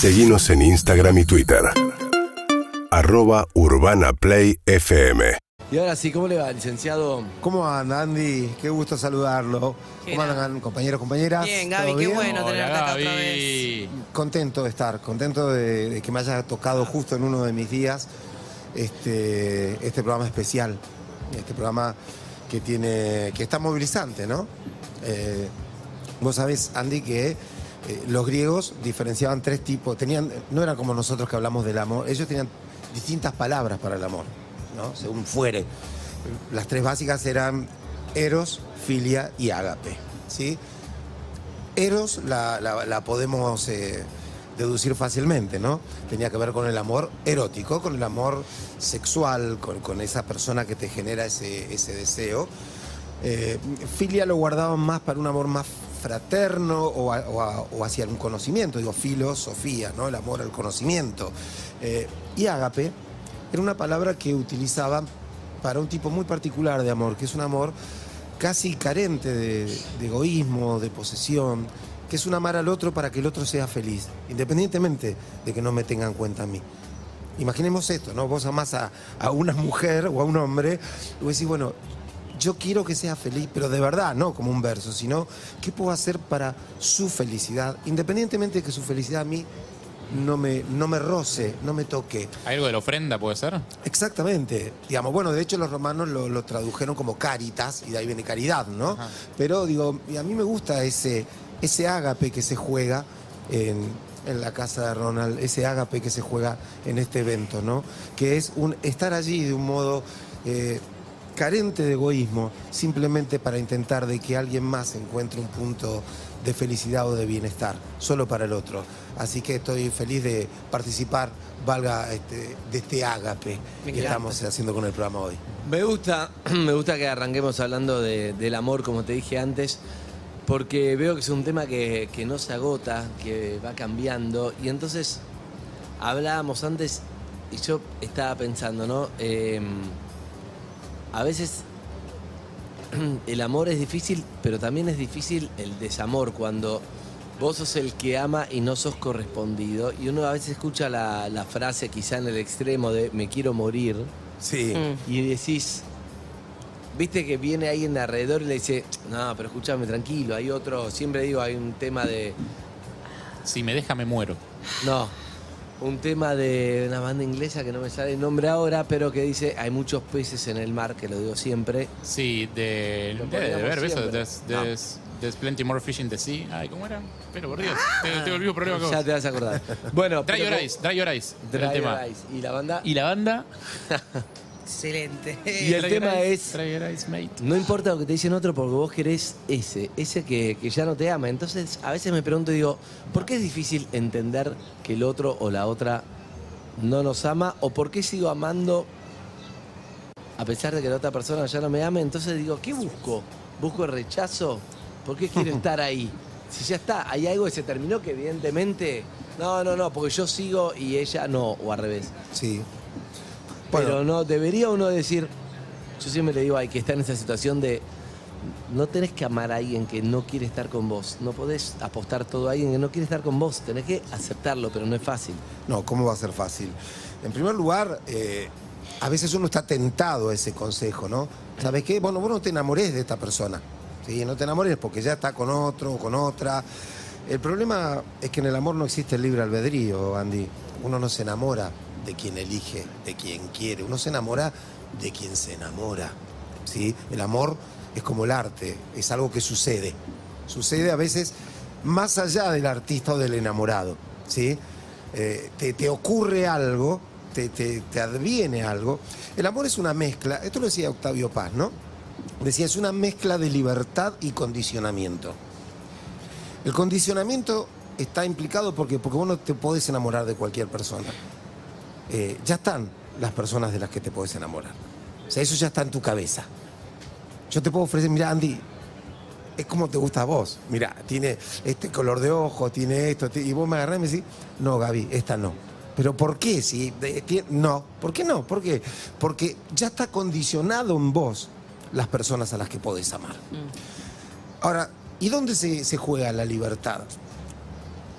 Seguimos en Instagram y Twitter. Arroba Urbana Play FM. Y ahora sí, ¿cómo le va, licenciado? ¿Cómo anda, Andy? Qué gusto saludarlo. ¿Cómo andan, compañeros, compañeras? Bien, ¿Todo Gaby, qué bien? bueno Hola, tenerte acá otra vez. Contento de estar, contento de, de que me haya tocado justo en uno de mis días este, este programa especial, este programa que tiene, que está movilizante, ¿no? Eh, vos sabés, Andy, que eh, los griegos diferenciaban tres tipos, tenían, no era como nosotros que hablamos del amor, ellos tenían distintas palabras para el amor, ¿no? Según fuere. Las tres básicas eran eros, filia y ágape, ¿sí? Eros la, podemos eh, deducir fácilmente, ¿no? Tenía que ver con el amor erótico, con el amor sexual, con, esa persona que te genera ese, ese deseo. Eh, filia lo guardaban más para un amor más fraterno o, hacia un conocimiento, digo, filosofía, ¿no? El amor al conocimiento. Eh, y ágape era una palabra que utilizaban para un tipo muy particular de amor, que es un amor casi carente de, de egoísmo, de posesión, que es un amar al otro para que el otro sea feliz, independientemente de que no me tengan en cuenta a mí. Imaginemos esto, ¿no? Vos amás a, a una mujer o a un hombre, y vos decís, bueno, yo quiero que sea feliz, pero de verdad, no como un verso, sino qué puedo hacer para su felicidad, independientemente de que su felicidad a mí no me, no me roce, no me toque. ¿Hay algo de la ofrenda, puede ser? Exactamente. Digamos, bueno, de hecho los romanos lo, lo tradujeron como caritas, y de ahí viene caridad, ¿no? Ajá. Pero digo, y a mí me gusta ese, ese ágape que se juega en, en la casa de Ronald, ese ágape que se juega en este evento, ¿no? Que es un estar allí de un modo eh, carente de egoísmo, simplemente para intentar de que alguien más encuentre un punto de felicidad o de bienestar, solo para el otro. Así que estoy feliz de participar, valga este, de este ágape Me que encanta. estamos haciendo con el programa hoy. Me gusta, me gusta que arranquemos hablando de- del amor, como te dije antes, porque veo que es un tema que, que no se agota, que va cambiando. Y entonces, hablábamos antes, y yo estaba pensando, ¿no? Eh, a veces el amor es difícil, pero también es difícil el desamor cuando vos sos el que ama y no sos correspondido. Y uno a veces escucha la, la frase quizá en el extremo de me quiero morir Sí. Mm. y decís, viste que viene alguien de alrededor y le dice, no, pero escúchame tranquilo, hay otro, siempre digo, hay un tema de, Si me deja, me muero. no, un tema de una banda inglesa que no me sale el nombre ahora, pero que dice, hay muchos peces en el mar, que lo digo siempre. Sí, de, de, de ver, eso. There's, plenty more fish in the sea. Ay, ¿cómo era? Pero por Dios, te- tengo el mismo problema que Ya vos. te vas a acordar. Bueno, Dry Your Eyes, Dry Your Eyes. Dry. Your Eyes. Y la banda... Y la banda. Excelente. Y el tema es- mate. No importa lo que te dicen otro porque vos querés ese, ese que, que ya no te ama. Entonces, a veces me pregunto y digo, ¿por qué es difícil entender que el otro o la otra no nos ama? ¿O por qué sigo amando a pesar de que la otra persona ya no me ame? Entonces digo, ¿qué busco? ¿Busco el rechazo? ¿Por qué quiero estar ahí? Si ya está, hay algo que se terminó que evidentemente... No, no, no, porque yo sigo y ella no, o al revés. Sí. Pero no, debería uno decir, yo siempre le digo, hay que estar en esa situación de, no tenés que amar a alguien que no quiere estar con vos, no podés apostar todo a alguien que no quiere estar con vos, tenés que aceptarlo, pero no es fácil. no, ¿cómo va a ser fácil? En primer lugar, eh, a veces uno está tentado a ese consejo, ¿no? ¿Sabes qué? Bueno, vos no te enamores de esta persona. ¿sí? No te enamores porque ya está con otro o con otra. El problema es que en el amor no existe el libre albedrío, Andy. Uno no se enamora de quien elige, de quien quiere. Uno se enamora de quien se enamora. ¿sí? El amor es como el arte, es algo que sucede. Sucede a veces más allá del artista o del enamorado. ¿sí? Eh, te, te ocurre algo, te, te- te adviene algo. El amor es una mezcla, esto lo decía Octavio Paz, ¿no? Decía, es una mezcla de libertad y condicionamiento. El condicionamiento está implicado porque, porque vos no te podés enamorar de cualquier persona. Eh, ya están las personas de las que te podés enamorar. O sea, eso ya está en tu cabeza. Yo te puedo ofrecer, mira, Andy, es como te gusta a vos. Mira, tiene este color de ojo, tiene esto, y vos me agarrás y me decís, no, Gaby, esta no. ¿Pero por qué? Si, ti- no, ¿por qué no? ¿Por qué? Porque ya está condicionado en vos las personas a las que podés amar. Ahora, ¿y dónde se, se juega la libertad?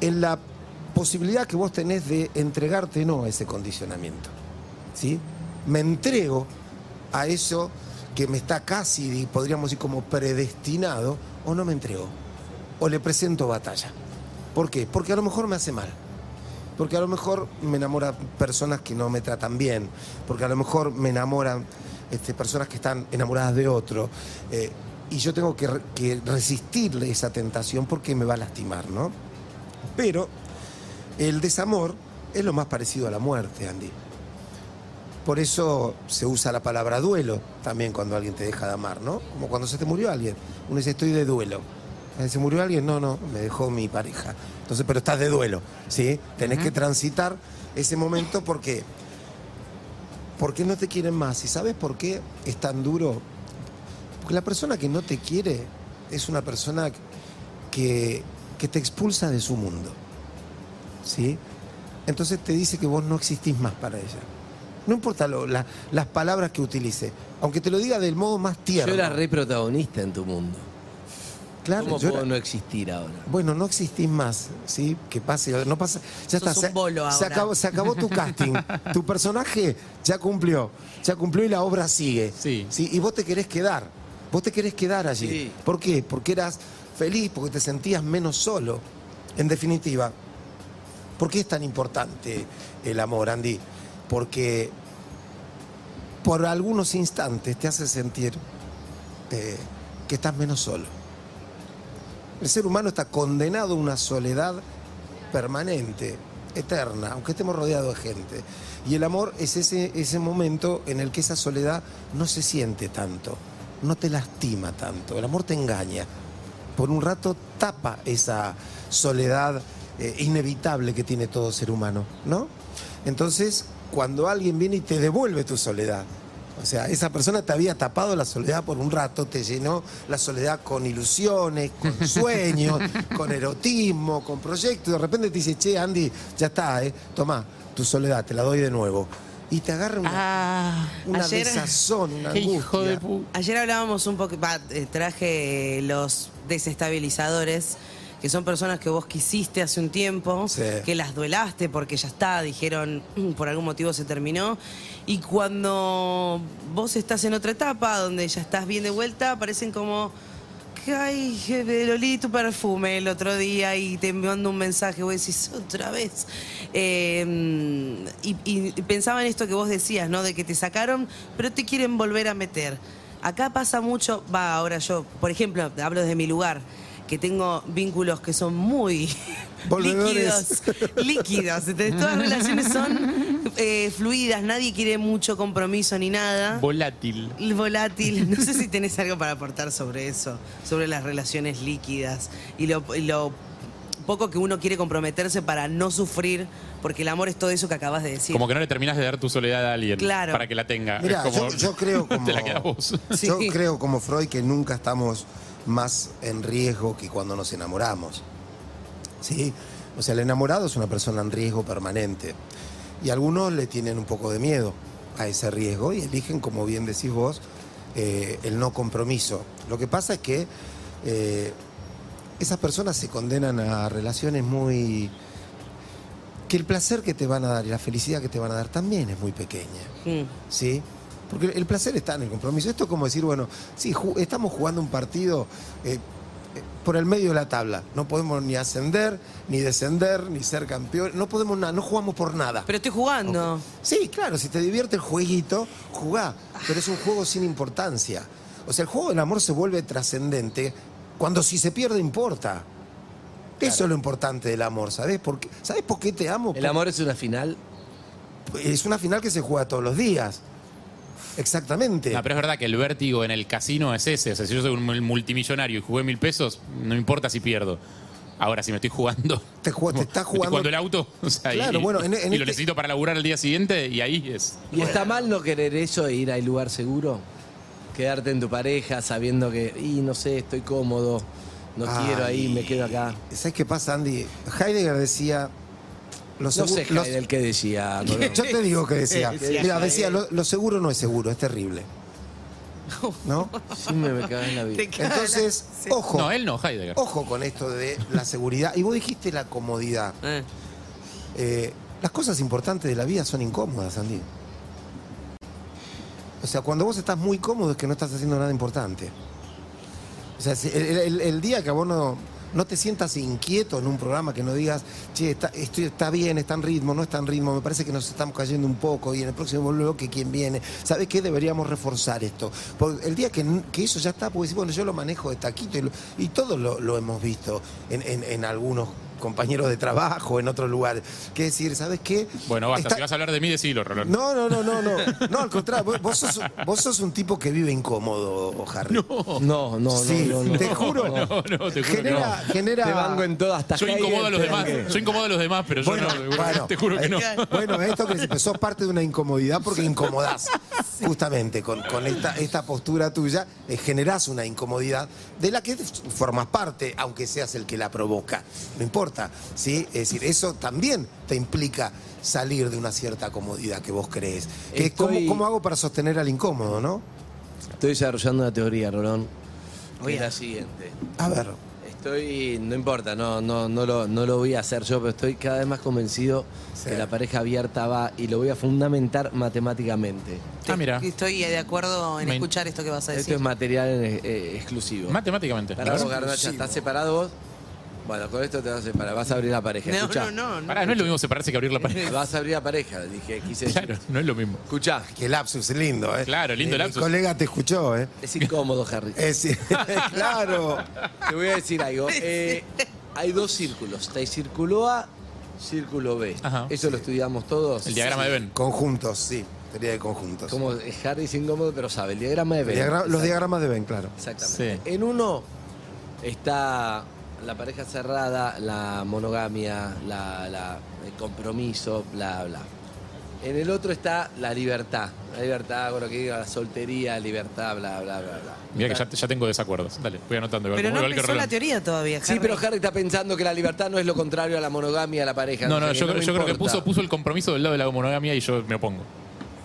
En la posibilidad que vos tenés de entregarte no a ese condicionamiento. ¿Sí? Me entrego a eso que me está casi, podríamos decir, como predestinado, o no me entrego. O le presento batalla. ¿Por qué? Porque a lo mejor me hace mal. Porque a lo mejor me enamoran personas que no me tratan bien. Porque a lo mejor me enamoran este, personas que están enamoradas de otro. eh, y yo tengo que, re- que resistirle esa tentación porque me va a lastimar, ¿no? Pero el desamor es lo más parecido a la muerte, Andy. Por eso se usa la palabra duelo también cuando alguien te deja de amar, ¿no? Como cuando se te murió alguien. Uno dice, estoy de duelo. Eh, ¿Se murió alguien? No, no, me dejó mi pareja. Entonces, pero estás de duelo, ¿sí? Tenés que transitar ese momento porque, porque no te quieren más. ¿Y sabes por qué es tan duro? Porque la persona que no te quiere es una persona que, que te expulsa de su mundo. ¿Sí? Entonces te dice que vos no existís más para ella. No importa lo- la- las palabras que utilice, aunque te lo diga del modo más tierno. Yo era re protagonista en tu mundo. Claro, ¿Cómo yo puedo era- no existir ahora? Bueno, no existís más, ¿sí? Que pase, no pasa. Ya Sos está, un se, bolo se ahora. acabó, se acabó tu casting. tu personaje ya cumplió, ya cumplió y la obra sigue. Sí. Y vos te querés quedar, vos te querés quedar allí. Sí. ¿Por qué? Porque eras feliz, porque te sentías menos solo. En definitiva, ¿por qué es tan importante el amor, Andy? Porque por algunos instantes te hace sentir eh, que estás menos solo. El ser humano está condenado a una soledad permanente, eterna, aunque estemos rodeados de gente. Y el amor es ese, ese momento en el que esa soledad no se siente tanto, no te lastima tanto. El amor te engaña. Por un rato tapa esa soledad eh, inevitable que tiene todo ser humano, ¿no? Entonces, cuando alguien viene y te devuelve tu soledad, o sea, esa persona te había tapado la soledad por un rato, te llenó la soledad con ilusiones, con sueños, con erotismo, con proyectos. Y de repente te dice, che, Andy, ya está, ¿eh? Tomá, tu soledad, te la doy de nuevo. Y te agarra una, Ah, una ayer- desazón, una angustia. hijo de pu... Ayer hablábamos un poco, eh, traje los desestabilizadores, que son personas que vos quisiste hace un tiempo, Sí. que las duelaste porque ya está, dijeron, "Mm, por algún motivo se terminó. Y cuando vos estás en otra etapa, donde ya estás bien de vuelta, aparecen como... Ay, olí tu perfume el otro día y te mando un mensaje, vos decís otra vez. Eh, y, y pensaba en esto que vos decías, ¿no? De que te sacaron, pero te quieren volver a meter. Acá pasa mucho, va, ahora yo, por ejemplo, hablo desde mi lugar, que tengo vínculos que son muy líquidos. Líquidos. Entonces, todas las relaciones son eh, fluidas, nadie quiere mucho compromiso ni nada. Volátil. El volátil. No sé si tenés algo para aportar sobre eso, sobre las relaciones líquidas y lo, y lo poco que uno quiere comprometerse para no sufrir, porque el amor es todo eso que acabas de decir. Como que no le terminas de dar tu soledad a alguien Claro. para que la tenga. Es como- yo, yo creo como. Te la quedas vos. Sí. Yo creo como Freud que nunca estamos más en riesgo que cuando nos enamoramos. ¿Sí? O sea, el enamorado es una persona en riesgo permanente. Y algunos le tienen un poco de miedo a ese riesgo y eligen, como bien decís vos, eh, el no compromiso. Lo que pasa es que eh, esas personas se condenan a relaciones muy... que el placer que te van a dar y la felicidad que te van a dar también es muy pequeña. Mm. ¿sí? Porque el placer está en el compromiso. Esto es como decir, bueno, sí, ju- estamos jugando un partido eh, eh, por el medio de la tabla. No podemos ni ascender, ni descender, ni ser campeón. No podemos nada, no jugamos por nada. Pero estoy jugando. Sí, claro, si te divierte el jueguito, jugá. Pero es un juego sin importancia. O sea, el juego del amor se vuelve trascendente cuando si se pierde importa. Eso es lo importante del amor, ¿sabes? ¿Sabes por qué te amo? El amor es una final. Es una final que se juega todos los días. Exactamente. No, pero es verdad que el vértigo en el casino es ese. O sea, si yo soy un mul- multimillonario y jugué mil pesos, no importa si pierdo. Ahora, si me estoy jugando. Te te estás me estoy jugando- jugando el auto. o sea, Claro, y, bueno, en- en y lo este- necesito para laburar el día siguiente y ahí es. ¿Y está mal no querer eso e ir al lugar seguro? Quedarte en tu pareja sabiendo que, y no sé, estoy cómodo, no quiero ahí, me quedo acá. ¿Sabes qué pasa, Andy? Heidegger decía. Lo No sé, segu- lo- el que decía. Colón. Yo te digo que decía. Decía Mira, decía, lo, lo seguro no es seguro, es terrible. ¿No? Siempre me cagas en la vida. Entonces, Sí. ojo. No, él no, Heidegger. Ojo con esto de la seguridad. Y vos dijiste la comodidad. Eh. eh, las cosas importantes de la vida son incómodas, Andy. O sea, cuando vos estás muy cómodo es que no estás haciendo nada importante. O sea, el- el día que vos no, no te sientas inquieto en un programa, que no digas, che, está, estoy- está bien, está en ritmo, no está en ritmo, me parece que nos estamos cayendo un poco y en el próximo bloque, ¿quién viene? ¿Sabes qué? Deberíamos reforzar esto. Porque el día que, que eso ya está, pues bueno, yo lo manejo de taquito y, lo- y todos lo, hemos visto en- en algunos compañeros de trabajo, en otros lugares. Que decir, ¿sabes qué? Bueno, basta. Está- Si vas a hablar de mí, decilo, Rolón. no, no, no, no, no. No, al contrario, vos, vos sos, vos sos un tipo que vive incómodo, Harry. No, no, no. Sí, no, no, te no. juro. No, no, te juro que genera, no. genera. Te banco en todas. Hasta Yo Heidegger incomodo a los demás. banqué. Yo incomodo a los demás, pero yo Bueno, no. bueno, te juro que no. eh, Bueno, esto que sos parte de una incomodidad porque incomodás. Justamente con, con esta, esta postura tuya, eh, generás una incomodidad de la que formas parte, aunque seas el que la provoca. No importa, ¿sí? Es decir, eso también te implica salir de una cierta comodidad que vos crees. Que es Estoy- ¿cómo, ¿Cómo hago para sostener al incómodo, no? Estoy desarrollando una teoría, Rolón. Oye. es la siguiente. A ver. Estoy, no importa, no, no, no, lo, no lo voy a hacer yo, pero estoy cada vez más convencido Sí. que la pareja abierta va y lo voy a fundamentar matemáticamente. Ah, mira. Estoy de acuerdo en Me- escuchar esto que vas a Esto decir. es material eh, exclusivo. Matemáticamente. Para vos. Garnacha, ¿estás separado vos? Bueno, con esto te vas a separar, vas a abrir la pareja. No, Escuchá. no, no, no. Pará, no es lo mismo separarse que abrir la pareja. Vas a abrir la pareja, dije, quise decir. Claro, no es lo mismo. Escuchá, Qué lapsus, lindo, ¿eh? Claro, lindo Eh, lapsus. Mi colega te escuchó, ¿eh? es incómodo, Harry. Es, claro. Te voy a decir algo. Eh, hay dos círculos. Está el círculo A, círculo B. Ajá. Eso lo estudiamos todos. El diagrama de Venn. Conjuntos, sí. Teoría de conjuntos. Como Harry es incómodo, pero sabe. El diagrama de Venn. Diagra- los diagramas de Ben, claro. Exactamente. Sí. En uno está la pareja cerrada, la monogamia, la, la- el compromiso, bla, bla. En el otro está la libertad. La libertad, bueno, que diga la soltería, libertad, bla, bla, bla, bla. Mira que ya, ya tengo desacuerdos. Dale, voy anotando. Igual, Pero no igual empezó la teoría todavía, Sí, pero Harry está pensando que la libertad no es lo contrario a la monogamia, a la pareja. No, no, yo, yo creo que puso, puso el compromiso del lado de la monogamia y yo me opongo.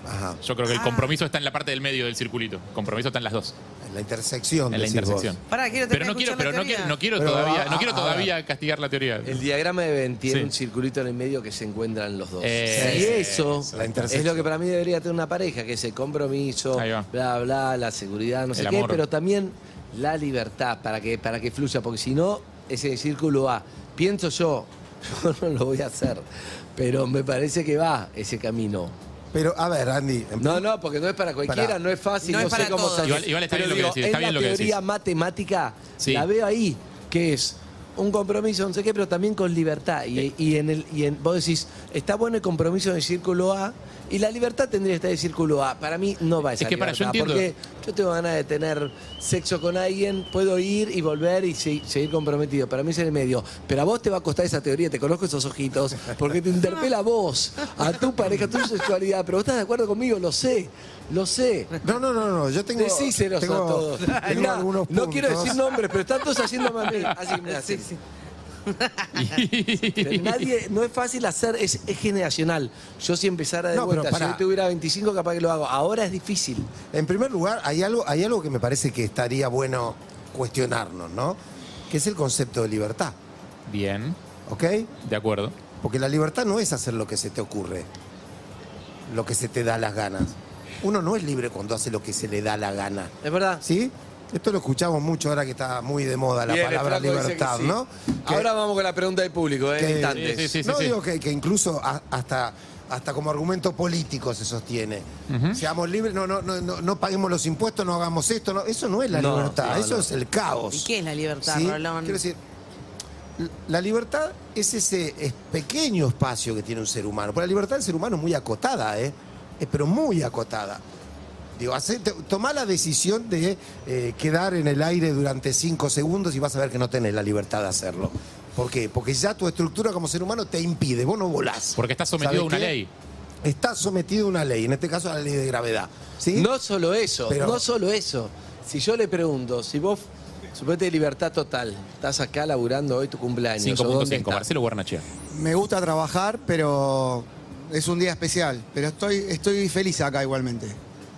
Ajá. Yo creo que el compromiso está en la parte del medio del circulito. El compromiso está en las dos. En la intersección. En la intersección. Pará, quiero Pero no quiero, pero no quiero, no quiero Pero, todavía, no quiero todavía castigar la teoría. El diagrama de Venn tiene Sí. un circulito en el medio que se encuentran los dos. Eh, y eso eso. La es lo que para mí debería tener una pareja, que es el compromiso, va. bla, bla, la seguridad, no sé El qué, amor. pero también la libertad para que, para que fluya, porque si no, es el círculo A. Pienso yo, yo no lo voy a hacer, pero me parece que va ese camino. Pero, a ver, Andy. en No, no, porque no es para cualquiera, Pará. no es fácil, No no, es sé para cómo todos. se hace. Igual- igual está Pero bien lo que digo, decís, está en bien la lo que teoría decís. matemática Sí. la veo ahí, que es un compromiso, no sé qué, pero también con libertad. Y, y en el, y en, vos decís, está bueno el compromiso en el círculo A y la libertad tendría que estar en el círculo A. Para mí no va esa Es que para, yo entiendo. Porque yo tengo ganas de tener sexo con alguien, puedo ir y volver y se- seguir comprometido. Para mí es en el medio. Pero a vos te va a costar esa teoría, te conozco esos ojitos, porque te interpela a vos, a tu pareja, a tu sexualidad. Pero vos estás de acuerdo conmigo, lo sé, lo sé. No, no, no, no. Yo tengo. Decíselos tengo, a todos. tengo Mirá, algunos no quiero decir nombres, pero están todos haciéndome a mí. Así, mirá, Sí. Sí. Pero nadie, no es fácil hacer, es, es generacional. Yo si empezara de No, pero vuelta, si pará. yo tuviera 25, capaz que lo hago. Ahora es difícil. En primer lugar, hay algo, hay algo que me parece que estaría bueno cuestionarnos, ¿no? Que es el concepto de libertad, Bien, ¿ok? de acuerdo. Porque la libertad no es hacer lo que se te ocurre, lo que se te da las ganas. Uno no es libre cuando hace lo que se le da la gana. ¿Es verdad? ¿Sí? Esto lo escuchamos mucho ahora que está muy de moda la Bien, palabra libertad, sí. ¿no? Que- Ahora vamos con la pregunta del público, ¿eh? que- Instantes. Sí, sí, sí. no digo que, que incluso a- hasta, hasta como argumento político se sostiene. Seamos libres, no, no, no, no, no paguemos los impuestos, no hagamos esto. No, eso no es la No, libertad, no, eso no. es el caos. ¿Y qué es la libertad, ¿Sí? Rolón? Quiero decir, la libertad es ese es pequeño espacio que tiene un ser humano. Pero la libertad del ser humano es muy acotada, ¿eh? Es, pero muy acotada. Digo, hace- te- tomá la decisión de eh, quedar en el aire durante cinco segundos y vas a ver que no tenés la libertad de hacerlo. ¿Por qué? Porque ya tu estructura como ser humano te impide, vos no volás. Porque estás sometido ¿Sabés a una qué? ley. Estás sometido a una ley, en este caso a la ley de gravedad. ¿sí? No solo eso, Pero- no solo eso. Si yo le pregunto, si vos, suponete libertad total, estás acá laburando hoy tu cumpleaños. ¿o dónde 5.5, estás? Marcelo Guarnachea. Me gusta trabajar, pero es un día especial. Pero estoy, estoy feliz acá igualmente.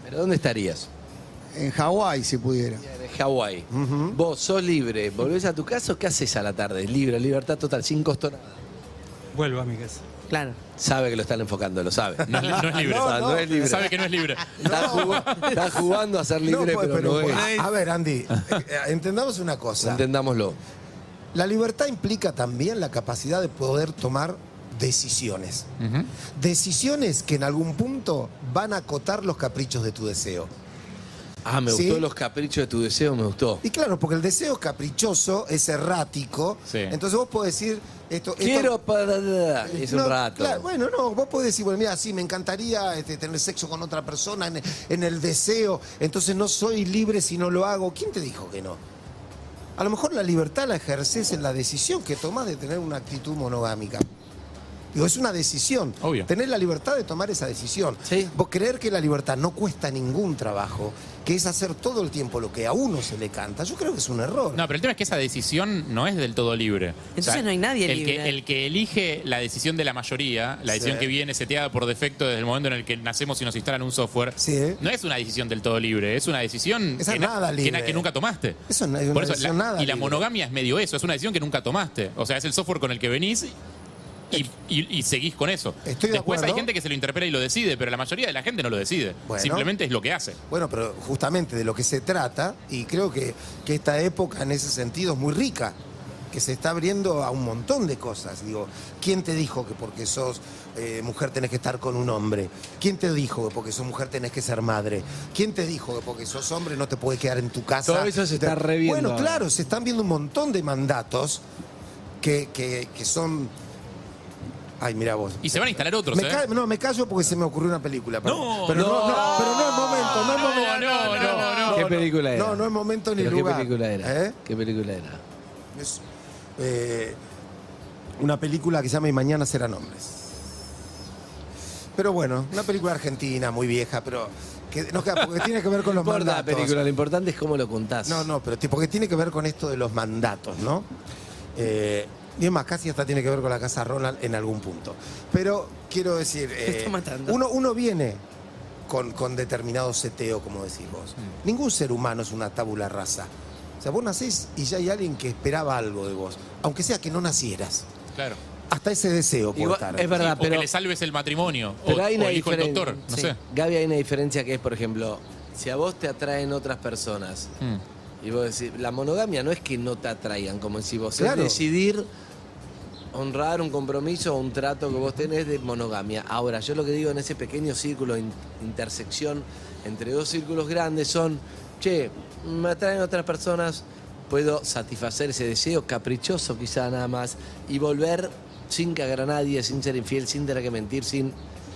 ¿Pero dónde estarías? En Hawái, si pudiera. En Hawái. Vos sos libre, volvés a tu casa o qué haces a la tarde? Libre, libertad total, sin costo nada. Vuelvo a mi casa. Claro. Sabe que lo están enfocando, lo sabe. No, es li- no es libre. No es libre. Sabe que no es libre. Está, jugando, está jugando a ser libre, No, pues, pero, no es. a, ver, Andy, eh, entendamos una cosa. Entendámoslo. La libertad implica también la capacidad de poder tomar decisiones. Decisiones que en algún punto van a acotar los caprichos de tu deseo. Ah, me Sí. gustó los caprichos de tu deseo, me gustó. Y claro, porque el deseo es caprichoso, es errático. Sí. Entonces vos podés decir esto. esto- Quiero para... Es un rato. claro, bueno, no, vos podés decir, bueno, mira, sí, me encantaría este, tener sexo con otra persona en, en el deseo, entonces no soy libre si no lo hago. ¿Quién te dijo que no? A lo mejor la libertad la ejerces en la decisión que tomás de tener una actitud monogámica. Digo, es una decisión. Obvio. Tener la libertad de tomar esa decisión. Sí. Vos creer que la libertad no cuesta ningún trabajo, que es hacer todo el tiempo lo que a uno se le canta, yo creo que es un error. No, pero el tema es que esa decisión no es del todo libre. Entonces no hay nadie el libre. Que, el que elige la decisión de la mayoría, la decisión Sí. que viene seteada por defecto desde el momento en el que nacemos y nos instalan un software, Sí. no es una decisión del todo libre, es una decisión Esa que, nada que libre. que nunca tomaste. Eso no es una Por eso, decisión la- nada y la libre. monogamia es medio eso, es una decisión que nunca tomaste. O sea, es el software con el que venís y, y- y seguís con eso. Estoy de Después hay gente que se lo interpreta y lo decide, pero la mayoría de la gente no lo decide. Bueno. Simplemente es lo que hace. Bueno, pero justamente de lo que se trata, y creo que, que esta época en ese sentido es muy rica, que se está abriendo a un montón de cosas. Digo, ¿quién te dijo que porque sos eh, mujer tenés que estar con un hombre? ¿Quién te dijo que porque sos mujer tenés que ser madre? ¿Quién te dijo que porque sos hombre no te puedes quedar en tu casa? Todo eso se está reviendo Bueno, claro, se están viendo un montón de mandatos que, que- que son... Ay, mira vos. Y se van a instalar otros, Me ¿eh? ca- no, me callo porque se me ocurrió una película. Pero No, pero no, no, pero no es momento, no es No, momento. no, no, no. ¿Qué película era? No, no es momento ni ¿Pero lugar. ¿Qué película era? ¿Eh? ¿Qué película era? Es, eh, una película que se llama Y mañana serán hombres. Pero bueno, una película argentina, muy vieja, pero que queda, porque tiene que ver con No los importa la mandatos. película, lo importante es cómo lo contás. No, no, pero tipo que tiene que ver con esto de los mandatos, ¿no? Eh, y es más, casi hasta tiene que ver con la casa Ronald en algún punto. Pero quiero decir, eh, está matando. uno, uno viene con, con determinado seteo, como decís vos. Mm. Ningún ser humano es una tabula rasa. O sea, vos nacés y ya hay alguien que esperaba algo de vos, aunque sea que no nacieras. Claro. Hasta ese deseo por Igual- estar. es verdad, o pero, que le salves el matrimonio. pero o, hay o una el hijo del diferencia. doctor. No Sí. sé. Gaby, hay una diferencia que es, por ejemplo, si a vos te atraen otras personas Mm. Y vos decís, la monogamia no es que no te atraigan, como decís vos, Claro. es decidir honrar un compromiso o un trato que vos tenés de monogamia. Ahora, yo lo que digo en ese pequeño círculo, de in- intersección entre dos círculos grandes son, che, me atraen otras personas, puedo satisfacer ese deseo caprichoso quizá nada más y volver sin cagar a nadie, sin ser infiel, sin tener que mentir, sin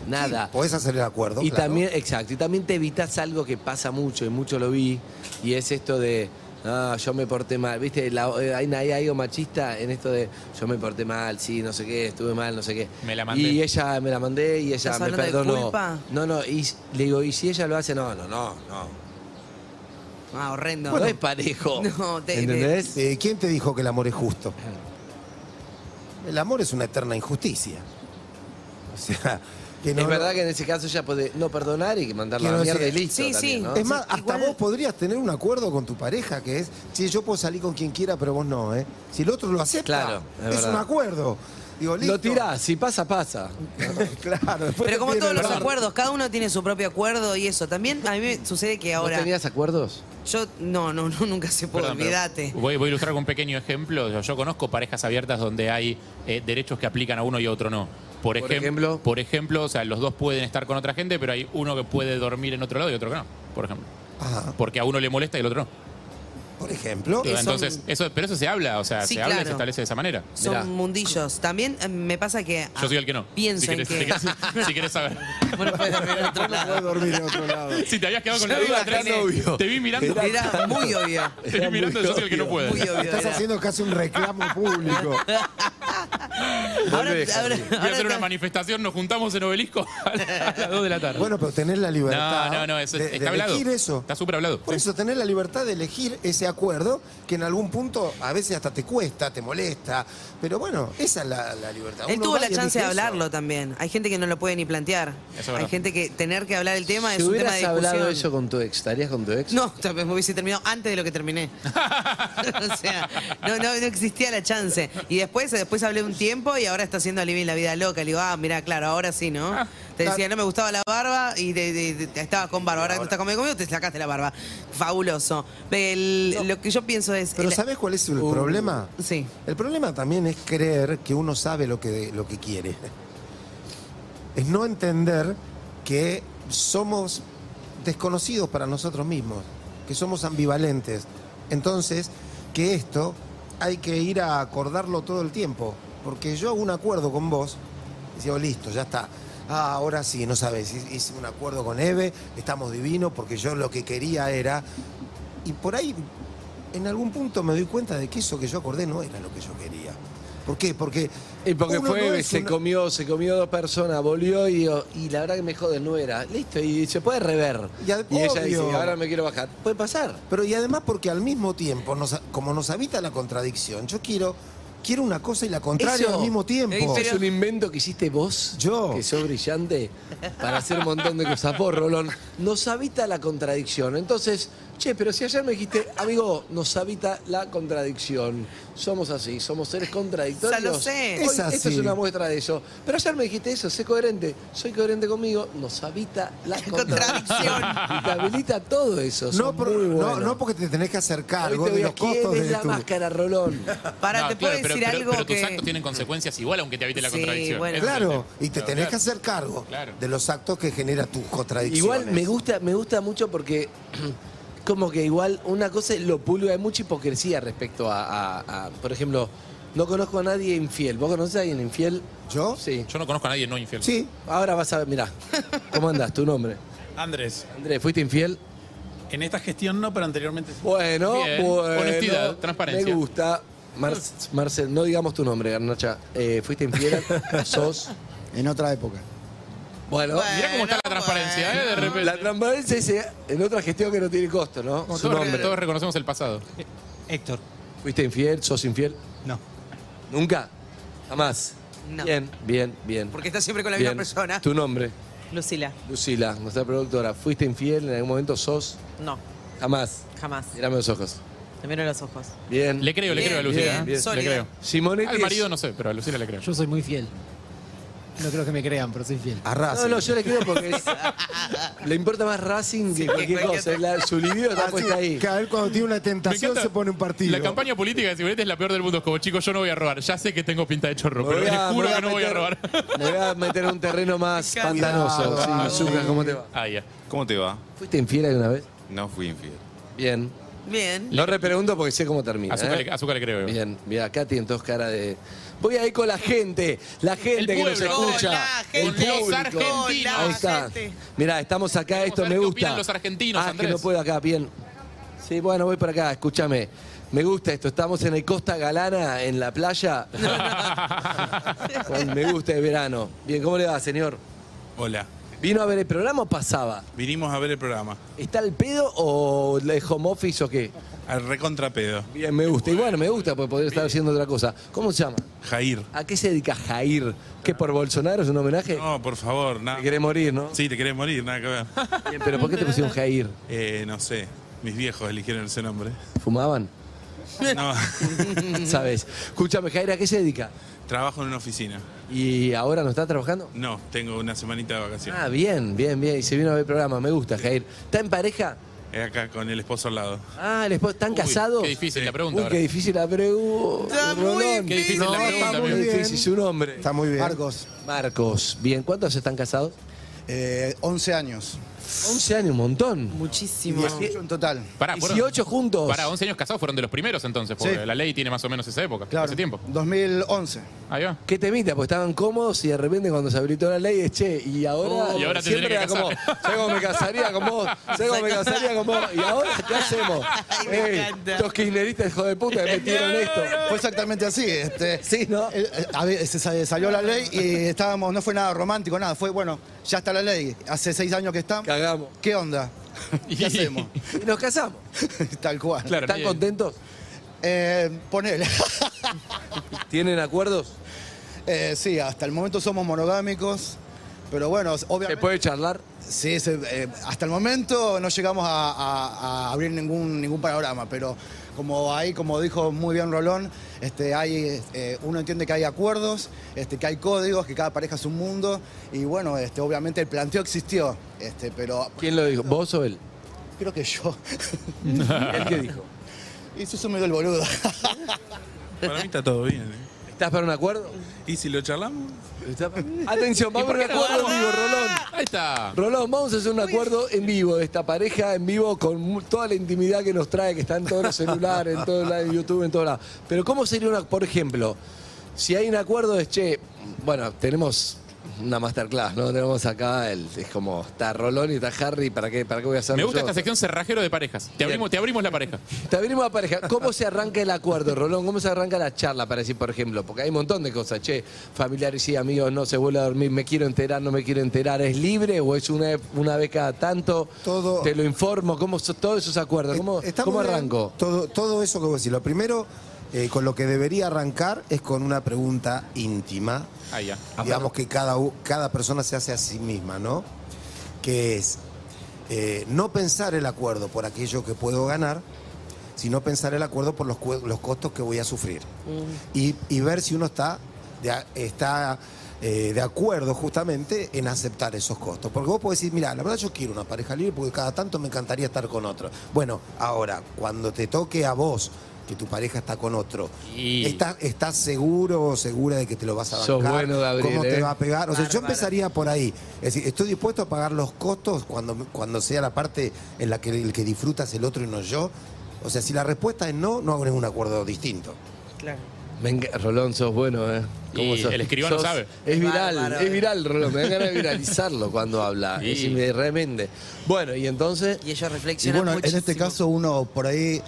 nada. Sí, podés hacer el acuerdo. Y claro. también, exacto, y también te evitas algo que pasa mucho, y mucho lo vi, y es esto de, ah, yo me porté mal, viste, La- eh, hay, hay algo machista en esto de, yo me porté mal, sí, no sé qué, estuve mal, no sé qué. Me la mandé. Y ella me la mandé y ella ¿Estás me hablando de perdonó. culpa? No, no, y le digo, y si ella lo hace, no, no, no, no. Ah, horrendo. no es parejo. No, te- ¿Entendés? Eh, ¿Quién te dijo que el amor es justo? El amor es una eterna injusticia. O sea, que no- es verdad que en ese caso ella puede no perdonar y que mandarla a la mierda y listo. Sí, también, sí. ¿no? Es más, Sí, hasta igual- vos podrías tener un acuerdo con tu pareja que es, si yo puedo salir con quien quiera, pero vos no, ¿eh? Si el otro lo acepta, Claro, es un acuerdo. Digo, listo. Lo tirás, si pasa, pasa. claro. después Pero como todos los acuerdos, cada uno tiene su propio acuerdo y eso. También a mí me sucede que ¿Vos ahora. tenías acuerdos? Yo, no, no, no, nunca se puede, olvídate. Voy, voy a ilustrar con un pequeño ejemplo. Yo, yo conozco parejas abiertas donde hay eh, derechos que aplican a uno y a otro no. Por, Por ejem- ejemplo. Por ejemplo, o sea, los dos pueden estar con otra gente, pero hay uno que puede dormir en otro lado y otro que no, por ejemplo. Ajá. Porque a uno le molesta y al otro no. Por ejemplo. Que son- Entonces, eso, pero eso se habla, o sea, Sí, se habla y se establece de esa manera. Son Mirá. mundillos. También eh, me pasa que. Yo soy el que no. Pienso si en querés, que. si querés- si querés saber. Bueno, puede dormir en otro No lado. puedes dormir en otro lado. Si te habías quedado con la duda, Andrés, tan obvio. te vi mirando. Era muy obvio. Te vi mirando, yo soy el que no puede. Muy obvio. Estás era. haciendo casi un reclamo público. Ahora, Volvé, ahora, Javi. Voy a ahora hacer una manifestación, nos juntamos en obelisco a la- a las 2 de la tarde. Bueno, pero tener la libertad. no, no, no, eso de, está de hablado. elegir eso. Está súper hablado. Por eso, tener la libertad de elegir ese acuerdo que en algún punto a veces hasta te cuesta, te molesta. Pero bueno, esa es la, la libertad. Él Uno tuvo la chance de eso. hablarlo también. Hay gente que no lo puede ni plantear. Hay verdad. gente que tener que hablar el tema Si es un tema de discusión. hablado eso con tu ex, ¿estarías con tu ex? No, tal vez me hubiese terminado antes de lo que terminé. o sea, no, no, no existía la chance. Y después, después hablé un tiempo y ahora está haciendo Living la vida loca. Le digo, ah, mira, claro, ahora sí, ¿no? Te decía, no me gustaba la barba y de- estabas con barba. Ahora que estás conmigo, conmigo, te sacaste la barba. Fabuloso. El- Lo que yo pienso es. Pero el- ¿sabes cuál es el Uh. problema? Sí. El problema también es creer que uno sabe lo que, lo que quiere. Es no entender que somos desconocidos para nosotros mismos, que somos ambivalentes. Entonces, que esto hay que ir a acordarlo todo el tiempo. Porque yo hago un acuerdo con vos, y digo, listo, ya está. Ah, ahora sí, no sabes, hice un acuerdo con Eve, estamos divinos, porque yo lo que quería era... Y por ahí, en algún punto me doy cuenta de que eso que yo acordé no era lo que yo quería. ¿Por qué? Porque... Y porque fue, no se una- comió, se comió dos personas, volvió y, y la verdad que me jode, no era. Listo, y se puede rever. Ya, y ella dice, ahora me quiero bajar. Puede pasar. Pero y además porque al mismo tiempo, nos- como nos habita la contradicción, yo quiero, quiero una cosa y la contraria Eso- al mismo tiempo. Eso es un invento que hiciste vos. Yo. Que sos brillante para hacer un montón de cosas. Vos, Rolón, nos habita la contradicción. Entonces, che, pero si ayer me dijiste, amigo, nos habita la contradicción. Somos así, somos seres contradictorios. Ya lo sé. Hoy Es así. Esto es una muestra de eso. Pero ayer me dijiste eso, sé coherente. Soy coherente conmigo, nos habita la contradicción. y te habilita todo eso. no, por- muy no, no porque te tenés que hacer Hoy cargo te voy de a los costos quién es de la tu... máscara, Rolón. Para, No, te claro, pero, decir pero- algo pero tus que. actos tienen consecuencias igual aunque te habite la Sí, contradicción. bueno. Ese es el Claro, tema. y te tenés que hacer cargo Claro. de los actos que genera tus contradicciones. Igual me gusta, me gusta mucho porque como que igual una cosa es lo pulgo, hay mucha hipocresía respecto a, a- a- por ejemplo, no conozco a nadie infiel. ¿Vos conocés a alguien infiel? ¿Yo? Sí. Yo no conozco a nadie no infiel. Sí. Ahora vas a ver, mirá. ¿Cómo andas? ¿Tu nombre? Andrés, Andrés, ¿fuiste infiel? en esta gestión no, pero anteriormente sí. Bueno, Bien. bueno. Honestidad, transparencia. Me gusta. Mar- Marcel, no digamos tu nombre, Garnacha. Eh, ¿Fuiste infiel? ¿Sos? En otra época. Bueno, Bueno. Mirá cómo está la transparencia, ¿eh? De repente. la transparencia es eh, en otra gestión que no tiene costo, ¿no? Como Su todos, nombre. todos reconocemos el pasado. Héctor, ¿Fuiste infiel? ¿Sos infiel? no. ¿Nunca? Jamás. No. Bien, bien, bien. Porque estás siempre con la Bien. misma persona. ¿Tu nombre? Lucila, Lucila, nuestra productora. ¿Fuiste infiel en algún momento? ¿Sos? no, Jamás. jamás. Mírame los ojos. Te miro los ojos. Bien. Le creo, le Bien, creo a Lucila. bien, ¿eh? bien. Le Sólida. creo. Simonetti. Al es- marido no sé, pero a Lucila le creo. Yo soy muy fiel. No creo que me crean, pero soy fiel. A No, Racing. no, yo le creo porque es- le importa más Racing que cualquier cosa. La- su libido está puesta ahí. que a ver cuando tiene una tentación se pone un partido. La campaña política de Simonetti es la peor del mundo. Es como, chicos, yo no voy a robar. Ya sé que tengo pinta de chorro, pero les juro que no voy a robar. Me voy a meter en un terreno más pantanoso. Sí, ¿cómo te va? Ah, ya. ¿Cómo te va? ¿Fuiste infiel alguna vez? No fui infiel. Bien. Bien. No repregunto porque sé cómo termina. Azúcar, ¿eh? le, azúcar le creo. Bien, bien, acá tienen todos cara de. Voy a ir con la gente, la gente que nos escucha. El gente. Los público. argentinos. Ahí está. Mirá, estamos acá, Queremos esto me gusta. los argentinos, ah, que no puedo acá, bien. Sí, bueno, voy para acá, escúchame. Me gusta esto, estamos en el Costa Galana, en la playa. Me gusta el verano. Bien, ¿cómo le va, señor? Hola, ¿Vino a ver el programa o pasaba? vinimos a ver el programa. ¿Está el pedo o de home office o qué? Al recontrapedo. Bien, me gusta. Y bueno, me gusta porque podría estar haciendo otra cosa. ¿Cómo se llama? Jair. ¿A qué se dedica Jair? ¿Qué por Bolsonaro es un homenaje? No, por favor, nada. Te querés morir, ¿no? Sí, te querés morir, nada que ver. Bien, pero ¿por qué te pusieron Jair? Eh, no sé, mis viejos eligieron ese nombre. ¿Fumaban? No, ¿Sabes? Escúchame, Jair, ¿a qué se dedica? trabajo en una oficina. ¿Y ahora no está trabajando? No, tengo una semanita de vacaciones. Ah, bien, bien, bien. Y se vino a ver el programa. Me gusta, Jair. ¿Está en pareja? Acá con el esposo al lado. Ah, el esposo- ¿están Uy, casados? Qué difícil la Uy, pregunta. qué ahora. difícil la pregunta. Está muy Rolón. Qué difícil No, la pregunta, está muy amigo. difícil. Su nombre. Está muy bien. Marcos, Marcos. Bien, ¿cuántos están casados? eh, 11 años. 11 años, un montón. Muchísimo. 18 en total. Pará, fueron- 18 juntos. Para 11 años casados fueron de los primeros entonces, porque Sí. la ley tiene más o menos esa época, Claro. ese tiempo. 2011. Ahí va. ¿Qué temita? Pues estaban cómodos y de repente cuando se habilitó la ley es che, y ahora. Oh, y ahora te siempre tenés era que como, casar. sé cómo me casaría con vos, sé cómo me casaría con vos, y ahora ¿qué hacemos? Ay, me encanta. estos kirchneristas hijo de puta que metieron esto. Fue exactamente así. Este, Sí, ¿no? eh, eh, a ver, se sa- salió la ley y estábamos, no fue nada romántico, nada. Fue, bueno, ya está la ley. Hace seis años que está. Cagamos. ¿Qué onda? ¿Qué hacemos? Nos casamos. Tal cual. Claro, ¿Están bien. contentos? Eh, ponele. ¿Tienen acuerdos? Eh, sí, hasta el momento somos monogámicos. Pero bueno, ¿Se obviamente. puede charlar? Sí, se- eh, hasta el momento no llegamos a, a- a abrir ningún, ningún panorama, pero como ahí, como dijo muy bien Rolón, este, hay, eh, uno entiende que hay acuerdos, este, que hay códigos, que cada pareja es un mundo, y bueno, este, obviamente el planteo existió, este, pero ¿Quién lo dijo? ¿Vos o él? creo que yo. ¿Él qué dijo? y eso me dio el boludo. Para mí está todo bien. ¿eh? ¿Estás para un acuerdo? ¿Y si lo charlamos? ¿Está- Atención, vamos a un acuerdo en vivo, Rolón. Ahí está. Rolón, vamos a hacer un acuerdo en vivo de esta pareja, en vivo, con mu- toda la intimidad que nos trae, que está en todos los celulares, en todos lados, en YouTube, en todos lados. Pero ¿cómo sería una, por ejemplo, si hay un acuerdo es, che, bueno, tenemos una masterclass, ¿no? Tenemos acá, el, es como, está Rolón y está Harry, ¿para qué, para qué voy a hacer Me gusta yo? esta sección cerrajero de parejas. Te abrimos, te abrimos la pareja. Te abrimos la pareja. ¿Cómo se arranca el acuerdo, Rolón? ¿Cómo se arranca la charla para decir, por ejemplo? Porque hay un montón de cosas. Che, familiares y amigos, no se vuelve a dormir, me quiero enterar, no me quiero enterar. ¿Es libre o es una, una vez cada tanto? Todo- Te lo informo. ¿Cómo son todos esos acuerdos? ¿Cómo, cómo bien. arranco? Todo, todo eso que vos decís. Lo primero, eh, con lo que debería arrancar es con una pregunta íntima. Ahí ya. digamos que cada, cada persona se hace a sí misma, ¿no? Que es eh, no pensar el acuerdo por aquello que puedo ganar, sino pensar el acuerdo por los, los costos que voy a sufrir. Y, y ver si uno está de, a- está, eh, de acuerdo justamente en aceptar esos costos. Porque vos podés decir, mira, la verdad yo quiero una pareja libre porque cada tanto me encantaría estar con otro. Bueno, ahora, cuando te toque a vos que tu pareja está con otro, Y- ¿estás, estás seguro o segura de que te lo vas a bancar? Sos bueno, Gabriel, ¿Cómo ¿eh? te va a pegar? O sea, yo empezaría por ahí. Es decir, estoy dispuesto a pagar los costos cuando, cuando sea la parte en la que el que disfruta es el otro y no yo. O sea, si la respuesta es no, no hago ningún acuerdo distinto. Claro. Venga, Rolón, sos bueno, ¿eh? Y sos? el escribano Sos- sabe. Es viral, Bárbaro. es viral, Rolón. Me da ganas de viralizarlo cuando habla. Sí. Es. Bueno, y entonces... Y ellos Y reflexionan bueno, en este caso uno por ahí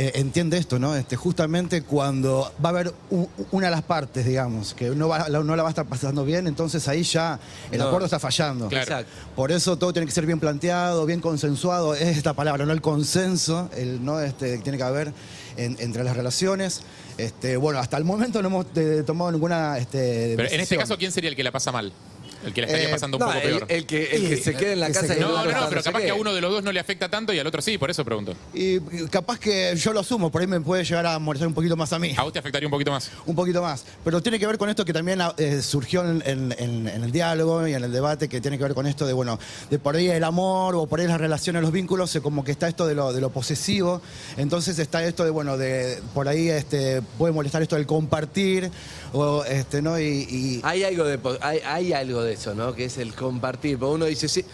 eh, entiende esto, ¿no? Este, justamente cuando va a haber u- una de las partes, digamos, que no, va- la- no la va a estar pasando bien, entonces ahí ya el No. acuerdo está fallando. Claro. Exacto. Por eso todo tiene que ser bien planteado, bien consensuado, es esta palabra, ¿no? El consenso, el no este, que tiene que haber en- entre las relaciones. Este, bueno, hasta el momento no hemos eh, tomado ninguna este, Pero en este caso, ¿quién sería el que la pasa mal? El que la estaría Eh, pasando un No, poco el, peor. el que, el que Sí, se quede en la casa No, no, no, pero capaz que a uno de los dos no le afecta tanto y al otro sí, por eso pregunto. Y capaz que yo lo asumo, por ahí me puede llegar a molestar un poquito más a mí. A vos te afectaría un poquito más. Un poquito más. Pero tiene que ver con esto que también eh, surgió en, en- en- en el diálogo y en el debate, que tiene que ver con esto de, bueno, de por ahí el amor o por ahí las relaciones, los vínculos, eh, como que está esto de lo, de lo posesivo. Entonces está esto de, bueno, de por ahí este, puede molestar esto del compartir, o este, ¿no? Y, y- Hay algo, de, hay, hay algo de eso, ¿no? Que es el compartir. Porque uno dice, sí,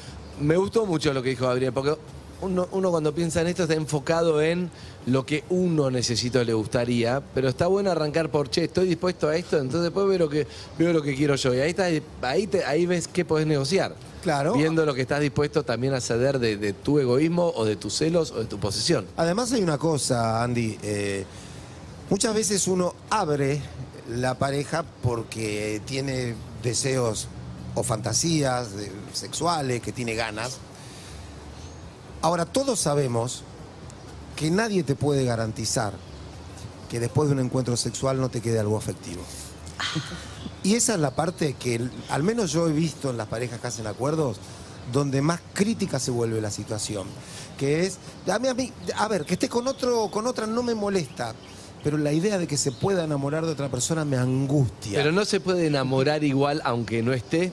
me gustó mucho lo que dijo Gabriel, porque uno, uno cuando piensa en esto está enfocado en lo que uno necesita o le gustaría, pero está bueno arrancar por, che, estoy dispuesto a esto, entonces después veo lo que, veo lo que quiero yo. Y ahí, está, ahí, te- ahí ves qué podés negociar. Claro. Viendo lo que estás dispuesto también a ceder de, de tu egoísmo o de tus celos o de tu posesión. Además hay una cosa, Andy. eh, muchas veces uno abre la pareja porque tiene deseos o fantasías sexuales, que tiene ganas. Ahora, todos sabemos que nadie te puede garantizar que después de un encuentro sexual no te quede algo afectivo. Y esa es la parte que, al menos yo he visto en las parejas que hacen acuerdos, donde más crítica se vuelve la situación. Que es, a mí, a mí, a ver, que esté con otro, con otra no me molesta, pero la idea de que se pueda enamorar de otra persona me angustia. Pero no se puede enamorar igual aunque no esté.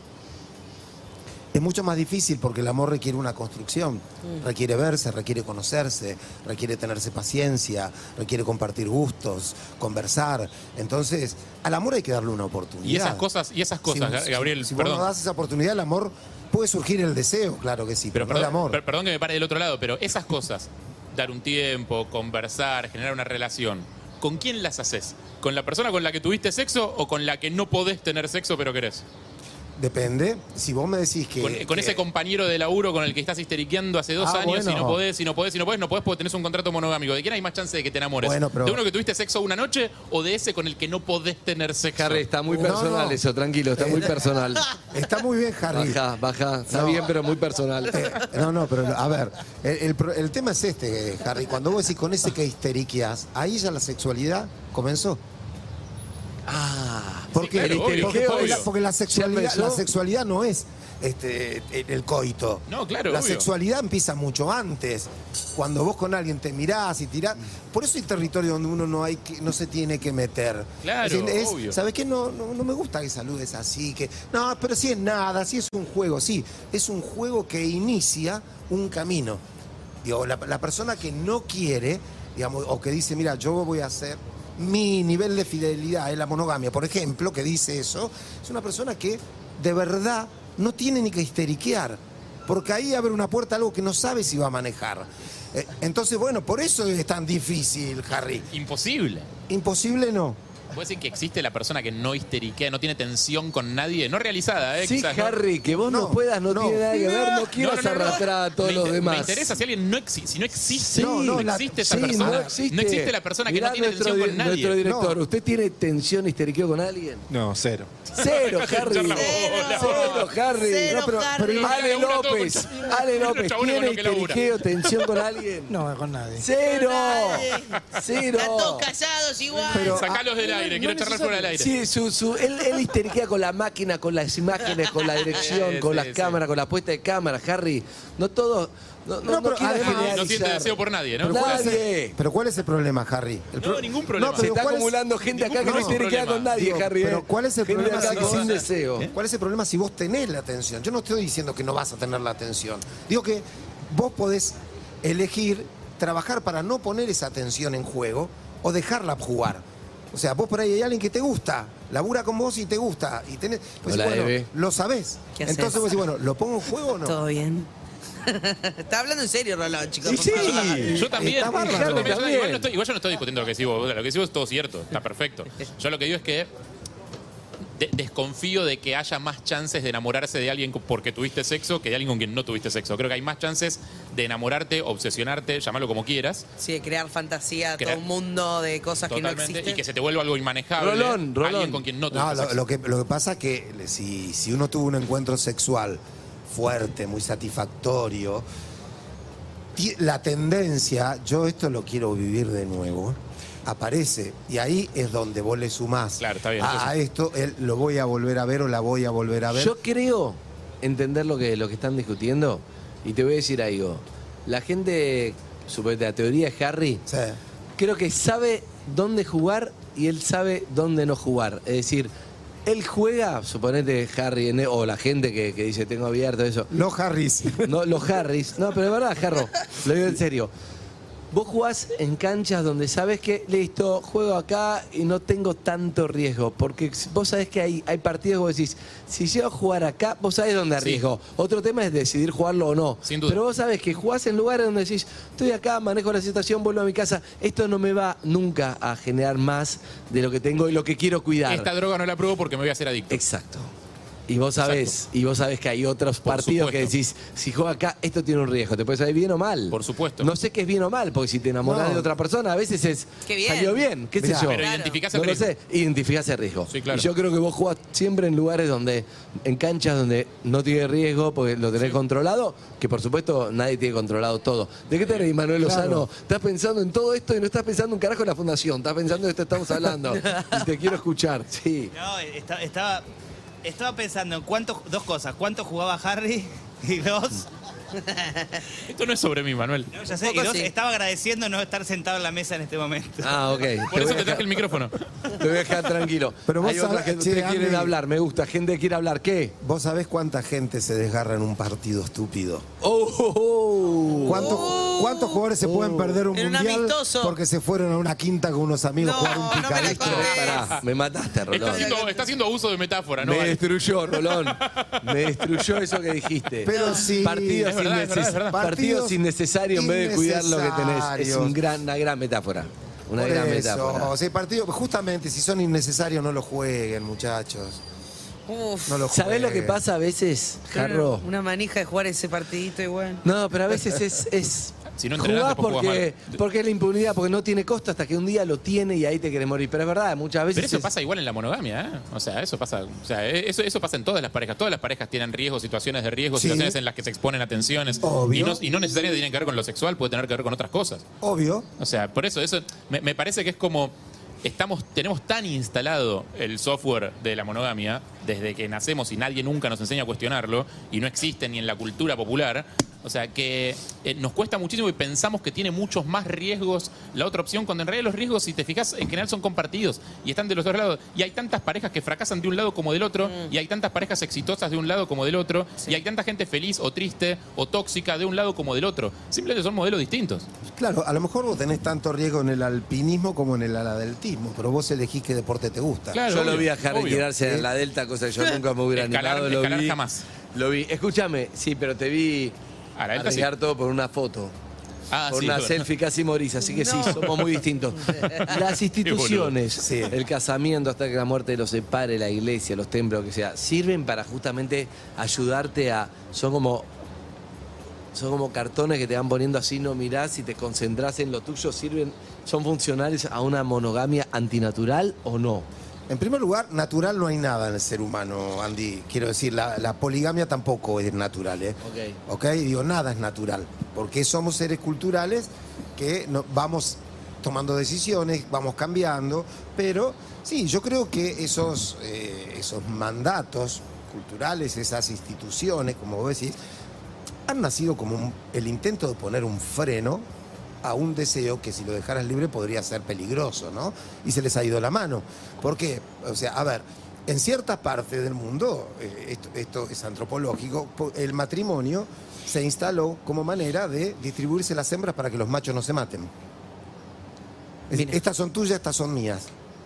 Es mucho más difícil porque el amor requiere una construcción, Mm. requiere verse, requiere conocerse, requiere tenerse paciencia, requiere compartir gustos, conversar. Entonces, al amor hay que darle una oportunidad. Y esas cosas, y esas cosas, Si- Gabriel, si, si vos perdón. no das esa oportunidad, el amor puede surgir el deseo, claro que sí, Pero pero, no el perdón, amor. per- perdón que me pare del otro lado, pero esas cosas, dar un tiempo, conversar, generar una relación, ¿con quién las haces? ¿Con la persona con la que tuviste sexo o con la que no podés tener sexo pero querés? Depende. Si vos me decís que. Con, con que- ese compañero de laburo con el que estás histeriqueando hace dos Ah, años y bueno. no podés, y no podés, y no podés, no podés porque tenés un contrato monogámico. ¿De quién hay más chance de que te enamores? Bueno, pero- ¿De uno que tuviste sexo una noche o de ese con el que no podés tener sexo? Harry, está muy personal no. eso, tranquilo, está muy personal. Está muy bien, Harry. Baja, baja. Está No. bien, pero muy personal. Eh, No, no, pero a ver, el, el pro- el tema es este, Harry. Cuando vos decís con ese que histeriqueas, ahí ya la sexualidad comenzó. Porque, claro, porque- obvio, porque la, obvio. porque la sexualidad, la sexualidad no es este, el, coito. No, claro, La obvio. sexualidad empieza mucho antes. Cuando vos con alguien te mirás y tirás. Por eso hay territorio donde uno no hay que, no se tiene que meter. Claro, Es es- obvio. ¿Sabes qué? No, no, no me gusta que saludes así. que No, pero sí es nada, sí es un juego, sí. Es un juego que inicia un camino. Digo, la, la persona que no quiere, digamos, o que dice, mira, yo voy a hacer mi nivel de fidelidad es la monogamia, por ejemplo, que dice eso, es una persona que de verdad no tiene ni que histeriquear, porque ahí abre una puerta a algo que no sabe si va a manejar. Eh, entonces, bueno, por eso es tan difícil, Harry. Imposible. Imposible no. ¿Puede decir que existe la persona que no histeriquea, no tiene tensión con nadie? No realicada, ¿eh? Sí, Quizás, ¿no? Harry, que vos no, No, puedas no, no. tiene nada que ver, no quieras No, no, no. arrastrar a todos los demás. Me interesa si alguien no existe. Si no existe, Sí, no, no, la- existe esa sí, persona. No existe. No existe la persona que Mirá no tiene nuestro, tensión con di- nadie. Nuestro director, No. ¿usted tiene tensión histeriqueo con alguien? No, cero. Cero, Harry. Cero, Harry. Cero, No, pero- Harry. pero Ale López, Ale López, ¿tiene histeriqueo, tensión con alguien? No, con nadie. Cero. Están Cero. todos callados igual. Sacalos del no, aire, quiero es charlar fuera del aire. Sí, su, su, él, él histeriquea con la máquina, con las imágenes, con la dirección, Sí, con sí, las sí. cámaras, con la puesta de cámara, Harry. No todo. No, no, No, no pero quiere además- generalizar. No siente deseo por nadie, ¿no? Pero ¿cuál, es Nadie. el, pero ¿cuál es el problema, Harry? El No, ningún problema. No, Se pero está ¿cuál es- acumulando gente acá que no histeriquea problema. con nadie, Digo, Harry. pero ¿eh? ¿cuál es el Gente problema acá si sin deseo. ¿Cuál es el problema si vos tenés la atención? Yo no estoy diciendo que no vas a tener la atención. Digo que vos podés elegir trabajar para no poner esa atención en juego o dejarla jugar. O sea, vos por ahí hay alguien que te gusta, labura con vos y te gusta. Y tenés, pues Hola, bueno, Eve. lo sabés. ¿Qué haces? Entonces vos decís, bueno, ¿lo pongo en juego o no? ¿Todo bien? Está hablando en serio, Rolón, chicos. Por sí. favor. Yo también. Está yo bárbaro. también, yo- También. igual, no estoy, igual yo no estoy discutiendo lo que decís vos. Lo que decís vos es todo cierto. Está perfecto. Yo lo que digo es que de- desconfío de que haya más chances de enamorarse de alguien porque tuviste sexo que de alguien con quien no tuviste sexo. Creo que hay más chances de enamorarte, obsesionarte, llamarlo como quieras, Sí, de crear fantasía, Crear- todo un mundo de cosas que no existen. y que se te vuelva algo inmanejable. Rolón, Rolón. Alguien con quien no tuviste No, lo, sexo. lo que, lo que pasa es que si, si uno tuvo un encuentro sexual fuerte, muy satisfactorio, ti- la tendencia, yo esto lo quiero vivir de nuevo, aparece. Y ahí es donde vos le sumás Claro, está bien, a, esto, el, lo voy a volver a ver o la voy a volver a ver. Yo creo entender lo que, lo que están discutiendo y te voy a decir algo. La gente, suponete, la teoría de Harry, Sí. creo que sabe dónde jugar y él sabe dónde no jugar. Es decir, él juega, suponete Harry, en- o la gente que, que dice tengo abierto eso. Los Harris. No, los Harris. No, pero de verdad, Jarro, lo digo en serio. Vos jugás en canchas donde sabes que, listo, juego acá y no tengo tanto riesgo. Porque vos sabés que hay, hay partidos que vos decís, si llego a jugar acá, vos sabés dónde arriesgo. Otro tema es decidir jugarlo o no. Sin duda. Pero vos sabés que jugás en lugares donde decís, estoy acá, manejo la situación, vuelvo a mi casa. Esto no me va nunca a generar más de lo que tengo y lo que quiero cuidar. Esta droga no la pruebo porque me voy a hacer adicto. Exacto. Y vos sabés, y vos sabés que hay otros Por partidos que decís, si juega acá, esto tiene un riesgo. Te puede salir bien o mal. Por supuesto. No sé qué es bien o mal, porque si te enamorás No. de otra persona, a veces es. Qué bien. Salió bien, qué sé Mirá. yo. Pero Claro. identificás el no lo riesgo. sé, identificás el riesgo. Sí, claro. Y yo creo que vos jugás siempre en lugares donde, en canchas donde no tiene riesgo, porque lo tenés controlado, que por supuesto nadie tiene controlado todo. ¿De qué te reís, Manuel Claro. Lozano? Estás pensando en todo esto y no estás pensando un carajo en la fundación, estás pensando en esto estamos hablando. y te quiero escuchar, sí. No, estaba, estaba pensando en cuánto, dos cosas. ¿Cuánto jugaba Harry? Y dos, Esto no es sobre mí, Manuel. no, ya sé, y dos sí. estaba agradeciendo no estar sentado en la mesa en este momento. Ah, ok. Por eso te traje el micrófono. Te voy a dejar tranquilo. Pero vos Hay otra sabés- gente che, que quieren Andy. hablar, me gusta. Gente que quiere hablar, ¿qué? ¿Vos sabés cuánta gente se desgarra en un partido estúpido? Oh, oh, oh. ¿Cuántos, cuántos jugadores se pueden perder un En un mundial amistoso. porque se fueron a una quinta con unos amigos a No, jugar un no me picadito? Pará, me mataste, Está Rolón. haciendo, está haciendo abuso de metáfora, ¿no? Me destruyó, Rolón. Me destruyó eso que dijiste. Pero sí. Partidos, Es verdad, es verdad. partidos innecesarios en vez de cuidar lo que tenés. Es innecesarios. un gran, una gran metáfora. Una Por gran eso, metáfora. o sea, el partido, justamente si son innecesarios no lo jueguen, muchachos. Uf. No lo ¿Sabés lo que pasa a veces, Jarro? Una manija de jugar ese partidito igual. No, pero a veces es. es Si no entrenás, jugás después jugás porque, mal. porque es la impunidad, porque no tiene costo hasta que un día lo tiene y ahí te querés morir. Pero es verdad, muchas veces. Pero eso es- pasa igual en la monogamia, ¿eh? O sea, eso pasa, o sea, eh, eso, eso pasa en todas las parejas. Todas las parejas tienen riesgos, situaciones de riesgo, Sí. situaciones en las que se exponen a tensiones. Obvio. Y no, y no necesariamente tienen que ver con lo sexual, puede tener que ver con otras cosas. Obvio. O sea, por eso, eso me, me parece que es como estamos, tenemos tan instalado el software de la monogamia desde que nacemos y nadie nunca nos enseña a cuestionarlo y no existe ni en la cultura popular. O sea que eh, nos cuesta muchísimo y pensamos que tiene muchos más riesgos la otra opción, cuando en realidad los riesgos, si te fijas, en general son compartidos y están de los dos lados. Y hay tantas parejas que fracasan de un lado como del otro, y hay tantas parejas exitosas de un lado como del otro, y hay tanta gente feliz o triste o tóxica de un lado como del otro. Simplemente son modelos distintos. Claro, a lo mejor vos tenés tanto riesgo en el alpinismo como en el aladeltismo, pero vos elegís qué deporte te gusta. Claro, yo lo obvio, vi a Harry tirarse en la Delta, cosa que yo nunca me hubiera Escalar- animado. Lo escalar vi, jamás. Lo vi. Escúchame, sí, pero te vi A la Delta sí. arriesgar todo por una foto. Ah, por sí, una bueno. selfie casi morís, así que sí, somos muy distintos. Las instituciones, Sí. el casamiento hasta que la muerte los separe, la iglesia, los templos, lo que sea, sirven para justamente ayudarte a. Son como. Son como cartones que te van poniendo así, no mirás y te concentrás en lo tuyo, sirven, son funcionales a una monogamia antinatural o no. En primer lugar, natural no hay nada en el ser humano, Andy. Quiero decir, la, la poligamia tampoco es natural, ¿eh? Ok. ¿Ok? Digo, nada es natural. Porque somos seres culturales que no- vamos tomando decisiones, vamos cambiando. Pero sí, yo creo que esos, eh, esos mandatos culturales, esas instituciones, como vos decís, han nacido como un- el intento de poner un freno a un deseo que si lo dejaras libre podría ser peligroso, ¿no? Y se les ha ido la mano. ¿Por qué? O sea, a ver, en ciertas partes del mundo, eh, esto, esto es antropológico, po- el matrimonio se instaló como manera de distribuirse las hembras para que los machos no se maten. Es decir, Mire. estas son tuyas, estas son mías.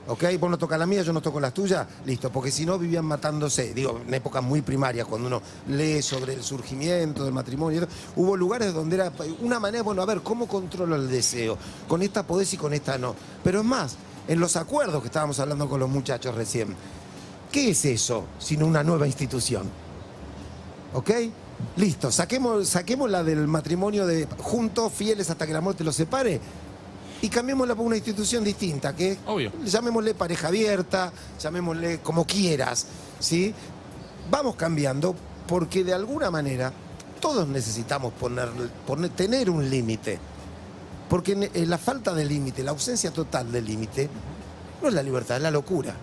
¿Ok? Vos no tocas la mía, yo no toco las tuyas, listo, porque si no vivían matándose. Digo, en épocas muy primarias, cuando uno lee sobre el surgimiento del matrimonio, hubo lugares donde era una manera, bueno, a ver, ¿cómo controlo el deseo? Con esta podés y con esta no. Pero es más, en los acuerdos que estábamos hablando con los muchachos recién, ¿qué es eso sino una nueva institución? ¿Ok? Listo, saquemos, saquemos la del matrimonio de juntos, fieles hasta que la muerte los separe y cambiémosla por una institución distinta, que Obvio. llamémosle pareja abierta, llamémosle como quieras, ¿sí? Vamos cambiando porque de alguna manera todos necesitamos poner, poner- tener un límite. Porque en la falta de límite, la ausencia total de límite, no es la libertad, es la locura.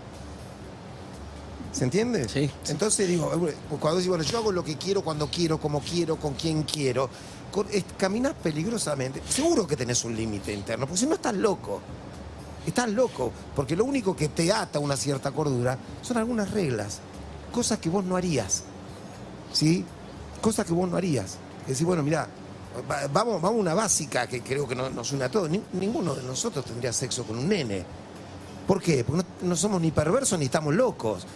¿Se entiende? Sí. Entonces digo, eh, cuando digo, bueno, yo hago lo que quiero, cuando quiero, como quiero, con quien quiero, caminás peligrosamente. Seguro que tenés un límite interno, porque si no estás loco. Estás loco, porque lo único que te ata una cierta cordura son algunas reglas, cosas que vos no harías. ¿Sí? Cosas que vos no harías. Es decir, bueno, mira, vamos, vamos a una básica que creo que no- nos une a todos. Ni- ninguno de nosotros tendría sexo con un nene. ¿Por qué? Porque no, no somos ni perversos ni estamos locos.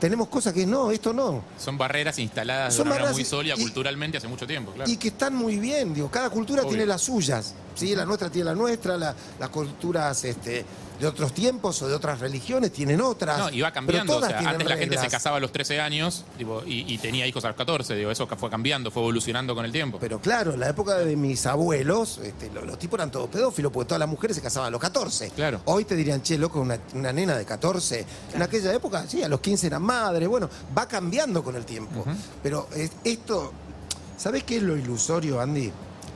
Tenemos cosas que no, esto no. Son barreras instaladas Son de una manera barreras muy sólida y- culturalmente hace mucho tiempo, claro. Y que están muy bien, digo, cada cultura Obvio. tiene las suyas. ¿Sí? La nuestra tiene la nuestra, la- las culturas este, de otros tiempos o de otras religiones tienen otras. No, y va pero cambiando. O sea, antes la gente se casaba a los 13 años tipo, y, y tenía hijos a los 14. Digo, eso fue cambiando, fue evolucionando con el tiempo. Pero claro, en la época de mis abuelos, este, lo- los, tipos eran todos pedófilos porque todas las mujeres se casaban a los 14. Claro. Hoy te dirían, che, loco, una, una nena de 14. En aquella época, sí, a los 15 eran madres. Bueno, va cambiando con el tiempo. Pero es- esto, ¿sabés qué es lo ilusorio, Andy?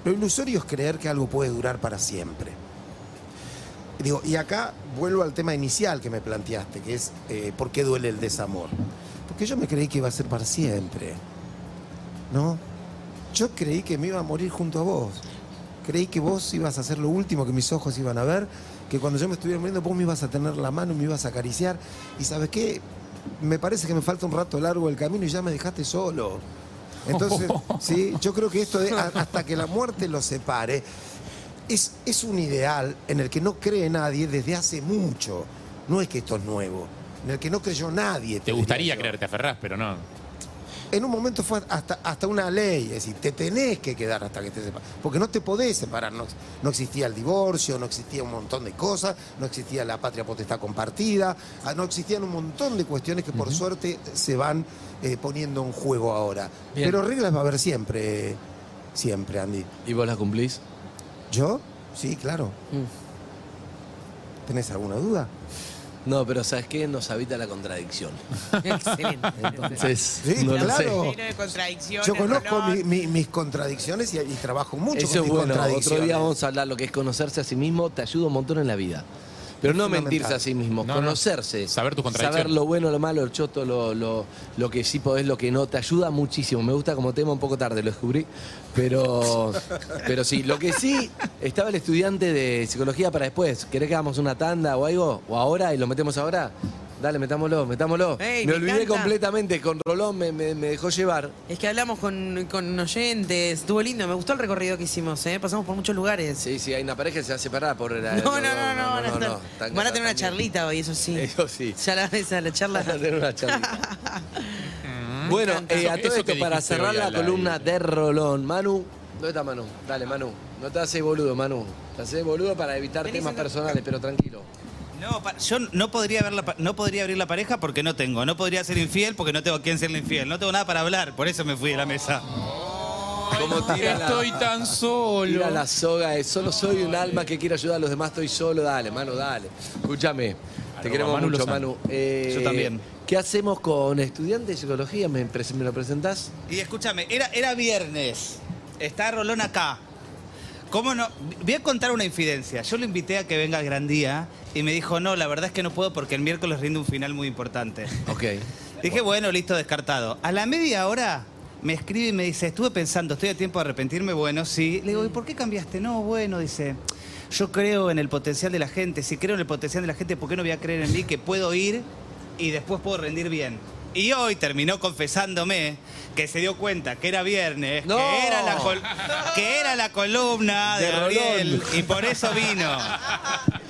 Lo ilusorio es creer que algo puede durar para siempre. Digo, y acá vuelvo al tema inicial que me planteaste, que es eh, ¿por qué duele el desamor? Porque yo me creí que iba a ser para siempre. ¿No? Yo creí que me iba a morir junto a vos. Creí que vos ibas a ser lo último que mis ojos iban a ver, que cuando yo me estuviera muriendo vos me ibas a tener la mano me ibas a acariciar. Y sabes qué, me parece que me falta un rato largo el camino y ya me dejaste solo. Entonces, sí, yo creo que esto de hasta que la muerte los separe es, es un ideal en el que no cree nadie desde hace mucho. No es que esto es nuevo. En el que no creyó nadie. Te gustaría yo. creer, te aferrás, pero no. En un momento fue hasta, hasta una ley, es decir, te tenés que quedar hasta que te separes, porque no te podés separar, no, no existía el divorcio, no existía un montón de cosas, no existía la patria potestad compartida, ah, no existían un montón de cuestiones que por suerte se van eh, poniendo en juego ahora. Bien. Pero reglas va a haber siempre, siempre, Andy. ¿Y vos las cumplís? ¿Yo? Sí, claro. ¿Tenés alguna duda? No, pero ¿sabes qué? Nos habita la contradicción. Excelente. Entonces, Sí, no lo claro. Yo conozco mi- mi- mis contradicciones y, y trabajo mucho Eso con es mis bueno. Otro contradicciones. día vamos a hablar lo que es conocerse a sí mismo. Te ayuda un montón en la vida. Pero no mentirse a sí mismo, No, no. conocerse. Saber tus contradicciones. Saber lo bueno, lo malo, el choto, lo, lo, lo que sí podés, lo que no. Te ayuda muchísimo. Me gusta como tema un poco tarde, lo descubrí. Pero, pero sí, lo que sí, estaba el estudiante de psicología para después. ¿Querés que hagamos una tanda o algo? ¿O ahora? ¿Y lo metemos ahora? Dale, metámoslo, metámoslo. Ey, me me olvidé encanta. completamente. Con Rolón me, me- me dejó llevar. Es que hablamos con, con oyentes, estuvo lindo, me gustó el recorrido que hicimos, ¿eh? pasamos por muchos lugares. Sí, sí, hay una pareja que se va a separar por la- No, no, no, no, no, van a, estar- están van a tener una también. charlita hoy, eso sí. Eso sí. Ya la esa, la charla. Van a tener una charlita. Bueno, encanta. eh, a todo esto, para cerrar la columna de Rolón. Manu, ¿dónde está Manu? Dale, Manu. No te haces boludo, Manu. Te haces boludo para evitar temas personales, pero tranquilo. No, yo no podría, ver la no podría abrir la pareja porque no tengo. No podría ser infiel porque no tengo a quién serle infiel. No tengo nada para hablar, por eso me fui de la mesa. Como tira la, Estoy tan solo. tira la soga de solo soy un alma que quiere ayudar a los demás, estoy solo. Dale, Manu, dale. Escúchame. Te queremos Manu mucho. Manu. Eh, Yo también. ¿Qué hacemos con estudiantes de psicología? ¿Me, me lo presentás? Y escúchame, era, era viernes. Está Rolón acá. ¿Cómo no? Voy a contar una infidencia. Yo lo invité a que venga al gran día y me dijo, no, la verdad es que no puedo porque el miércoles rinde un final muy importante. Ok. Dije, bueno, listo, descartado. A la media hora me escribe y me dice, estuve pensando, estoy a tiempo de arrepentirme. Bueno, sí. Le digo, ¿y por qué cambiaste? No, bueno, dice, yo creo en el potencial de la gente. Si creo en el potencial de la gente, ¿por qué no voy a creer en mí que puedo ir y después puedo rendir bien? Y hoy terminó confesándome que se dio cuenta que era viernes, No. que, era la col- que era la columna de, De Gabriel Rolón. y por eso vino.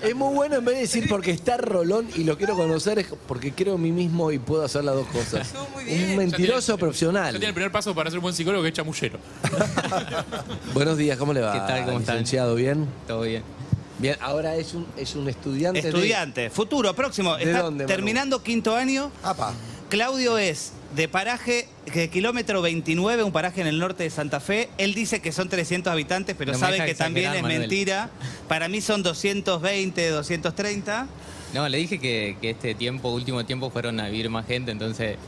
Es muy bueno en vez de decir porque está Rolón y lo quiero conocer, es porque creo en mí mismo y puedo hacer las dos cosas. No, muy bien. Un mentiroso Ya profesional. tiene el primer paso para ser un buen psicólogo que es chamullero. Buenos días, ¿cómo le va? ¿Qué tal? ¿Cómo? Licenciado, ¿bien? Todo bien. Bien, ahora es un, es un estudiante. de- Estudiante, futuro, próximo. ¿De Está dónde, terminando quinto año. Apa. Claudio es de paraje, de kilómetro 29, un paraje en el norte de Santa Fe. Él dice que son 300 habitantes, pero No sabe que también es Manuel. mentira. Para mí son 220, 230. No, le dije que, que este tiempo, último tiempo, fueron a vivir más gente, entonces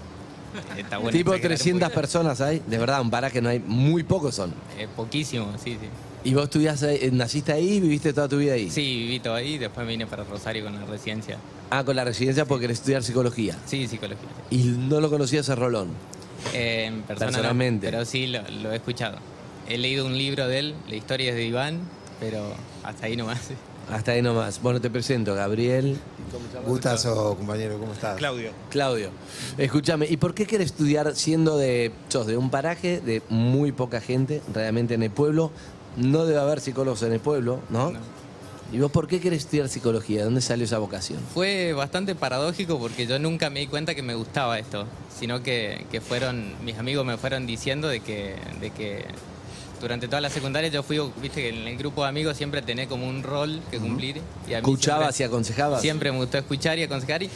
está bueno. tipo exagerar un 300 poquito. personas hay. De verdad, un paraje no hay. Muy pocos son. Eh, poquísimo, sí, sí. ¿Y vos estudiás, ahí- naciste ahí y viviste toda tu vida ahí? Sí, viví todo ahí, después vine para Rosario con la residencia. Ah, con la residencia porque querés estudiar psicología. Sí, psicología. Y no lo conocías a Rolón. Eh, en persona no, Personalmente. pero sí lo, lo he escuchado. He leído un libro de él, La historia es de Iván, pero hasta ahí nomás. Hasta ahí nomás. Bueno, te presento, Gabriel. Gustazo, compañero, ¿cómo estás? Claudio. Claudio, escúchame, ¿y por qué querés estudiar siendo de, sos de un paraje de muy poca gente, realmente en el pueblo? No debe haber psicólogos en el pueblo, ¿no? No. ¿Y vos por qué querés estudiar psicología? ¿De dónde salió esa vocación? Fue bastante paradójico porque yo nunca me di cuenta que me gustaba esto, sino que, que fueron, mis amigos me fueron diciendo de que, de que durante toda la secundaria yo fui, viste que en el grupo de amigos siempre tenía como un rol que cumplir. Y a mí ¿Escuchabas y siempre- aconsejabas? Siempre me gustó escuchar y aconsejar y,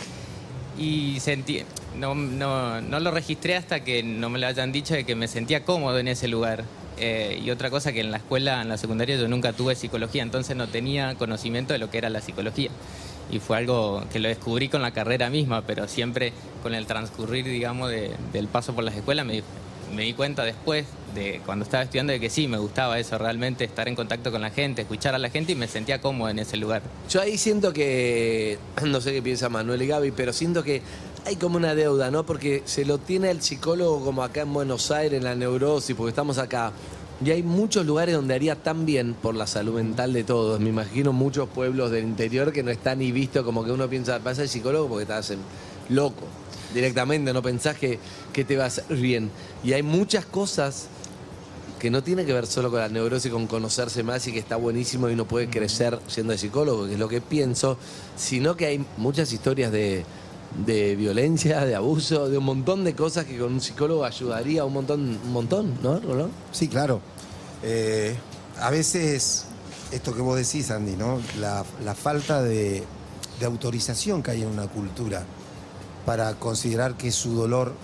y sentí, no, no, no lo registré hasta que no me lo hayan dicho de que me sentía cómodo en ese lugar. Eh, y otra cosa que en la escuela, en la secundaria, yo nunca tuve psicología, entonces no tenía conocimiento de lo que era la psicología. Y fue algo que lo descubrí con la carrera misma, pero siempre con el transcurrir, digamos, de- del paso por las escuelas me, me di cuenta después, de cuando estaba estudiando, de que sí, me gustaba eso, realmente estar en contacto con la gente, escuchar a la gente y me sentía cómodo en ese lugar. Yo ahí siento que, no sé qué piensa Manuel y Gaby, pero siento que hay como una deuda, ¿no? Porque se lo tiene el psicólogo como acá en Buenos Aires, en la neurosis, porque estamos acá. Y hay muchos lugares donde haría tan bien por la salud mental de todos. Me imagino muchos pueblos del interior que no están ni visto como que uno piensa, vas al psicólogo porque te hacen loco. Directamente, no pensás que, que te va a hacer bien. Y hay muchas cosas que no tiene que ver solo con la neurosis, con conocerse más y que está buenísimo y uno puede crecer siendo de psicólogo, que es lo que pienso, sino que hay muchas historias de, de violencia, de abuso, de un montón de cosas que con un psicólogo ayudaría un montón, un montón, ¿no, Rolón? Sí, claro. Eh, a veces, esto que vos decís, Andy, ¿no? La, la falta de, de autorización que hay en una cultura para considerar que su dolor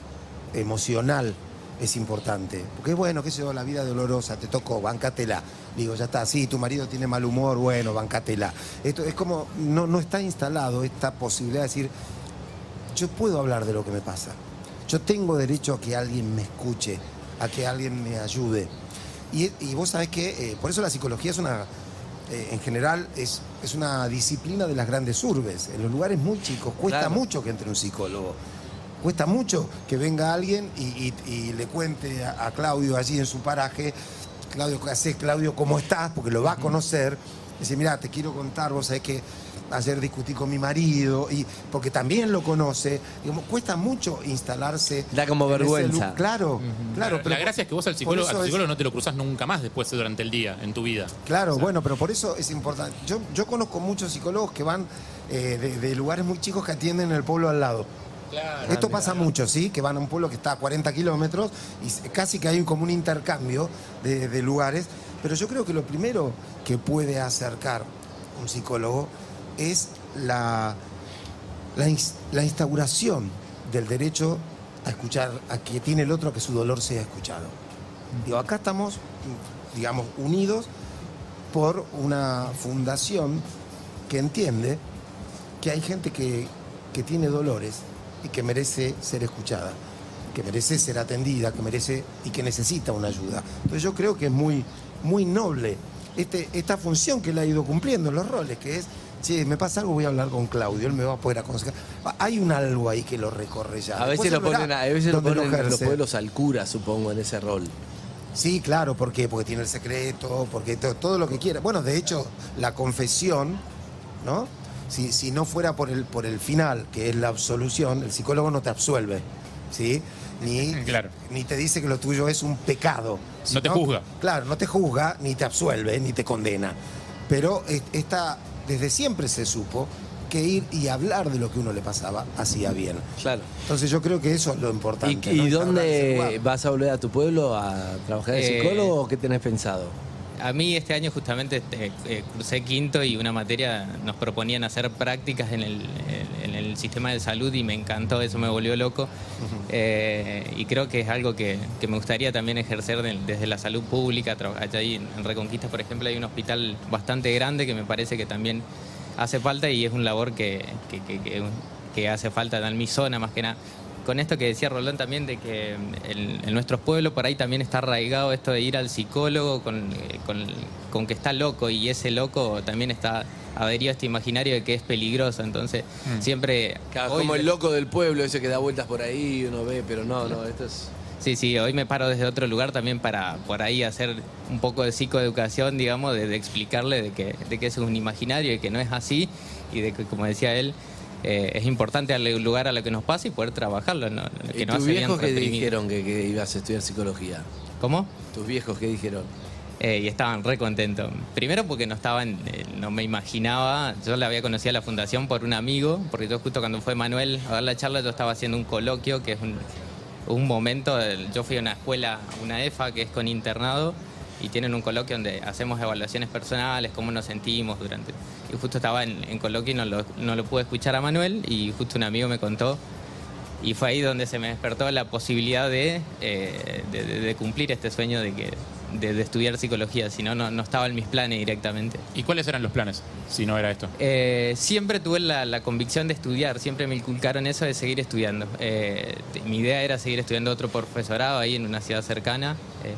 emocional es importante. Porque bueno, qué sé yo, la vida dolorosa, te tocó, bancatela. Digo, ya está, sí, tu marido tiene mal humor, bueno, bancatela. Esto es como, no, no está instalado esta posibilidad de decir, yo puedo hablar de lo que me pasa. Yo tengo derecho a que alguien me escuche, a que alguien me ayude. Y, y vos sabés que, eh, por eso la psicología es una, eh, en general es, es una disciplina de las grandes urbes. En los lugares muy chicos cuesta Claro. mucho que entre un psicólogo. Cuesta mucho que venga alguien y, y- y le cuente a, a Claudio allí en su paraje, Claudio, ¿qué haces? Claudio, ¿cómo estás? Porque lo va a conocer. Dice, mira, te quiero contar, vos sabés que ayer discutí con mi marido, y porque también lo conoce. Digamos, cuesta mucho instalarse. Da como ese vergüenza. Claro, claro. la gracia es que vos al psicólogo, al es- psicólogo no te lo cruzas nunca más después durante el día, en tu vida. Claro, bueno, pero por eso es importante. Yo, yo conozco muchos psicólogos que van eh, de, de lugares muy chicos que atienden en el pueblo al lado. Esto pasa mucho, ¿sí? Que van a un pueblo que está a 40 kilómetros y casi que hay como un intercambio de, de lugares. Pero yo creo que lo primero que puede acercar un psicólogo es la, la, ins- la instauración del derecho a escuchar, a que tiene el otro que su dolor sea escuchado. Digo, acá estamos, digamos, unidos por una fundación que entiende que hay gente que, que tiene dolores y que merece ser escuchada, que merece ser atendida, que merece y que necesita una ayuda. Entonces yo creo que es muy, muy noble este, esta función que él ha ido cumpliendo en los roles, que es, che, me pasa algo, voy a hablar con Claudio, él me va a poder aconsejar. Hay un algo ahí que lo recorre ya. A veces, lo ponen, a veces lo dónde ponen los pueblos al cura, supongo, en ese rol. Sí, claro, ¿por qué? Porque tiene el secreto, porque to- todo lo que quiera. Bueno, de hecho, la confesión, ¿no? Si, si no fuera por el, por el final, que es la absolución, el psicólogo no te absuelve, ¿sí? Ni, Claro. ni te dice que lo tuyo es un pecado. No te juzga. Claro, no te juzga, ni te absuelve, ni te condena. Pero esta, desde siempre se supo que ir y hablar de lo que uno le pasaba hacía bien. Claro. Entonces yo creo que eso es lo ¿Y, importante. y dónde vas a volver a tu pueblo a trabajar de Eh, psicólogo o qué tenés pensado? A mí este año justamente eh, eh, cursé quinto y una materia nos proponían hacer prácticas en el, en el sistema de salud y me encantó, eso me volvió loco. Eh, y creo que es algo que, que me gustaría también ejercer de- desde la salud pública. Allá ahí en Reconquista, por ejemplo, hay un hospital bastante grande que me parece que también hace falta y es un labor que- que hace falta en mi zona más que nada. Con esto que decía Rolón también de que en, en nuestros pueblos por ahí también está arraigado esto de ir al psicólogo con, eh, con, con que está loco y ese loco también está adherido a este imaginario de que es peligroso. Entonces siempre... Claro, hoy como el loco del pueblo, ese que da vueltas por ahí, uno ve, pero no, no, esto es... Sí, sí, hoy me paro desde otro lugar también para por ahí hacer un poco de psicoeducación, digamos, de, de explicarle de que, de que eso es un imaginario y que no es así y de que, como decía él, eh, es importante darle lugar a lo que nos pasa y poder trabajarlo, ¿no? que ¿Y no tus viejos reprimir. dijeron que, que ibas a estudiar psicología? ¿Cómo? ¿Tus viejos qué dijeron? Eh, y estaban re contentos. Primero porque no estaban, eh, no me imaginaba, yo la había conocido a la fundación por un amigo, porque yo justo cuando fue Manuel a dar la charla yo estaba haciendo un coloquio, que es un, un momento, yo fui a una escuela, una EFA, que es con internado, y tienen un coloquio donde hacemos evaluaciones personales, cómo nos sentimos durante... Y justo estaba en, en coloquio y no lo, no lo pude escuchar a Manuel, y justo un amigo me contó y fue ahí donde se me despertó la posibilidad de, eh, de, de- de cumplir este sueño de, que, de, estudiar psicología, si no, no estaba en mis planes directamente. ¿Y cuáles eran los planes si no era esto? Eh, siempre tuve la, la convicción de estudiar, siempre me inculcaron eso de seguir estudiando. Eh, mi idea era seguir estudiando otro profesorado ahí en una ciudad cercana eh,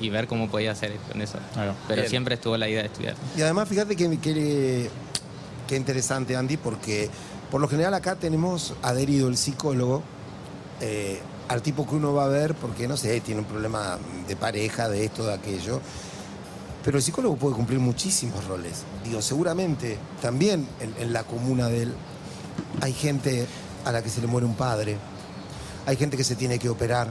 y, ver cómo podía hacer con eso. Claro. Pero Bien. siempre estuvo la idea de estudiar. Y además, fíjate que, que, que interesante, Andy, porque por lo general acá tenemos adherido el psicólogo eh, al tipo que uno va a ver porque, no sé, tiene un problema de pareja, de esto, de aquello. Pero el psicólogo puede cumplir muchísimos roles. Digo, seguramente también en, en la comuna de él hay gente a la que se le muere un padre, hay gente que se tiene que operar,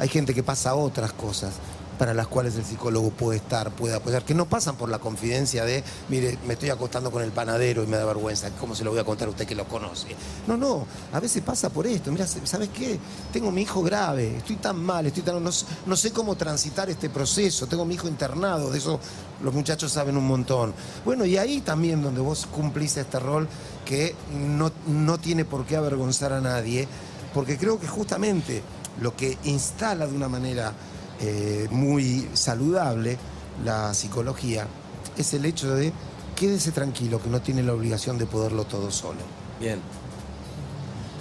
hay gente que pasa otras cosas para las cuales el psicólogo puede estar, puede apoyar, que no pasan por la confidencia de, mire, me estoy acostando con el panadero y me da vergüenza, ¿cómo se lo voy a contar a usted que lo conoce? No, no, a veces pasa por esto, mira, ¿sabes qué? Tengo mi hijo grave, estoy tan mal, estoy tan, no, no sé cómo transitar este proceso, tengo mi hijo internado, de eso los muchachos saben un montón. Bueno, y ahí también donde vos cumplís este rol que no, no tiene por qué avergonzar a nadie, porque creo que justamente lo que instala de una manera eh, muy saludable la psicología es el hecho de quédese tranquilo que no tiene la obligación de poderlo todo solo. Bien.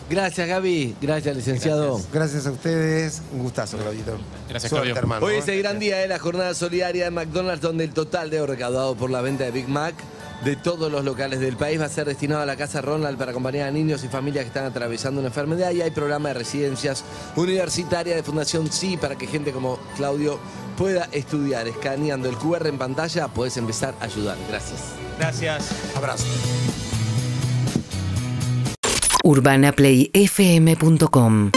Gracias, Gaby. Gracias, licenciado. Gracias a ustedes. Un gustazo, Claudito. Gracias, Suerte, Claudio. hermano. Hoy es el gran día de la jornada solidaria de McDonald's, donde el total de oro recaudado por la venta de Big Mac de todos los locales del país va a ser destinado a la Casa Ronald para acompañar a niños y familias que están atravesando una enfermedad. Y hay programa de residencias universitarias de Fundación Sí para que gente como Claudio pueda estudiar. Escaneando el QR en pantalla puedes empezar a ayudar. Gracias. Gracias. Abrazo. urbanaplayfm.com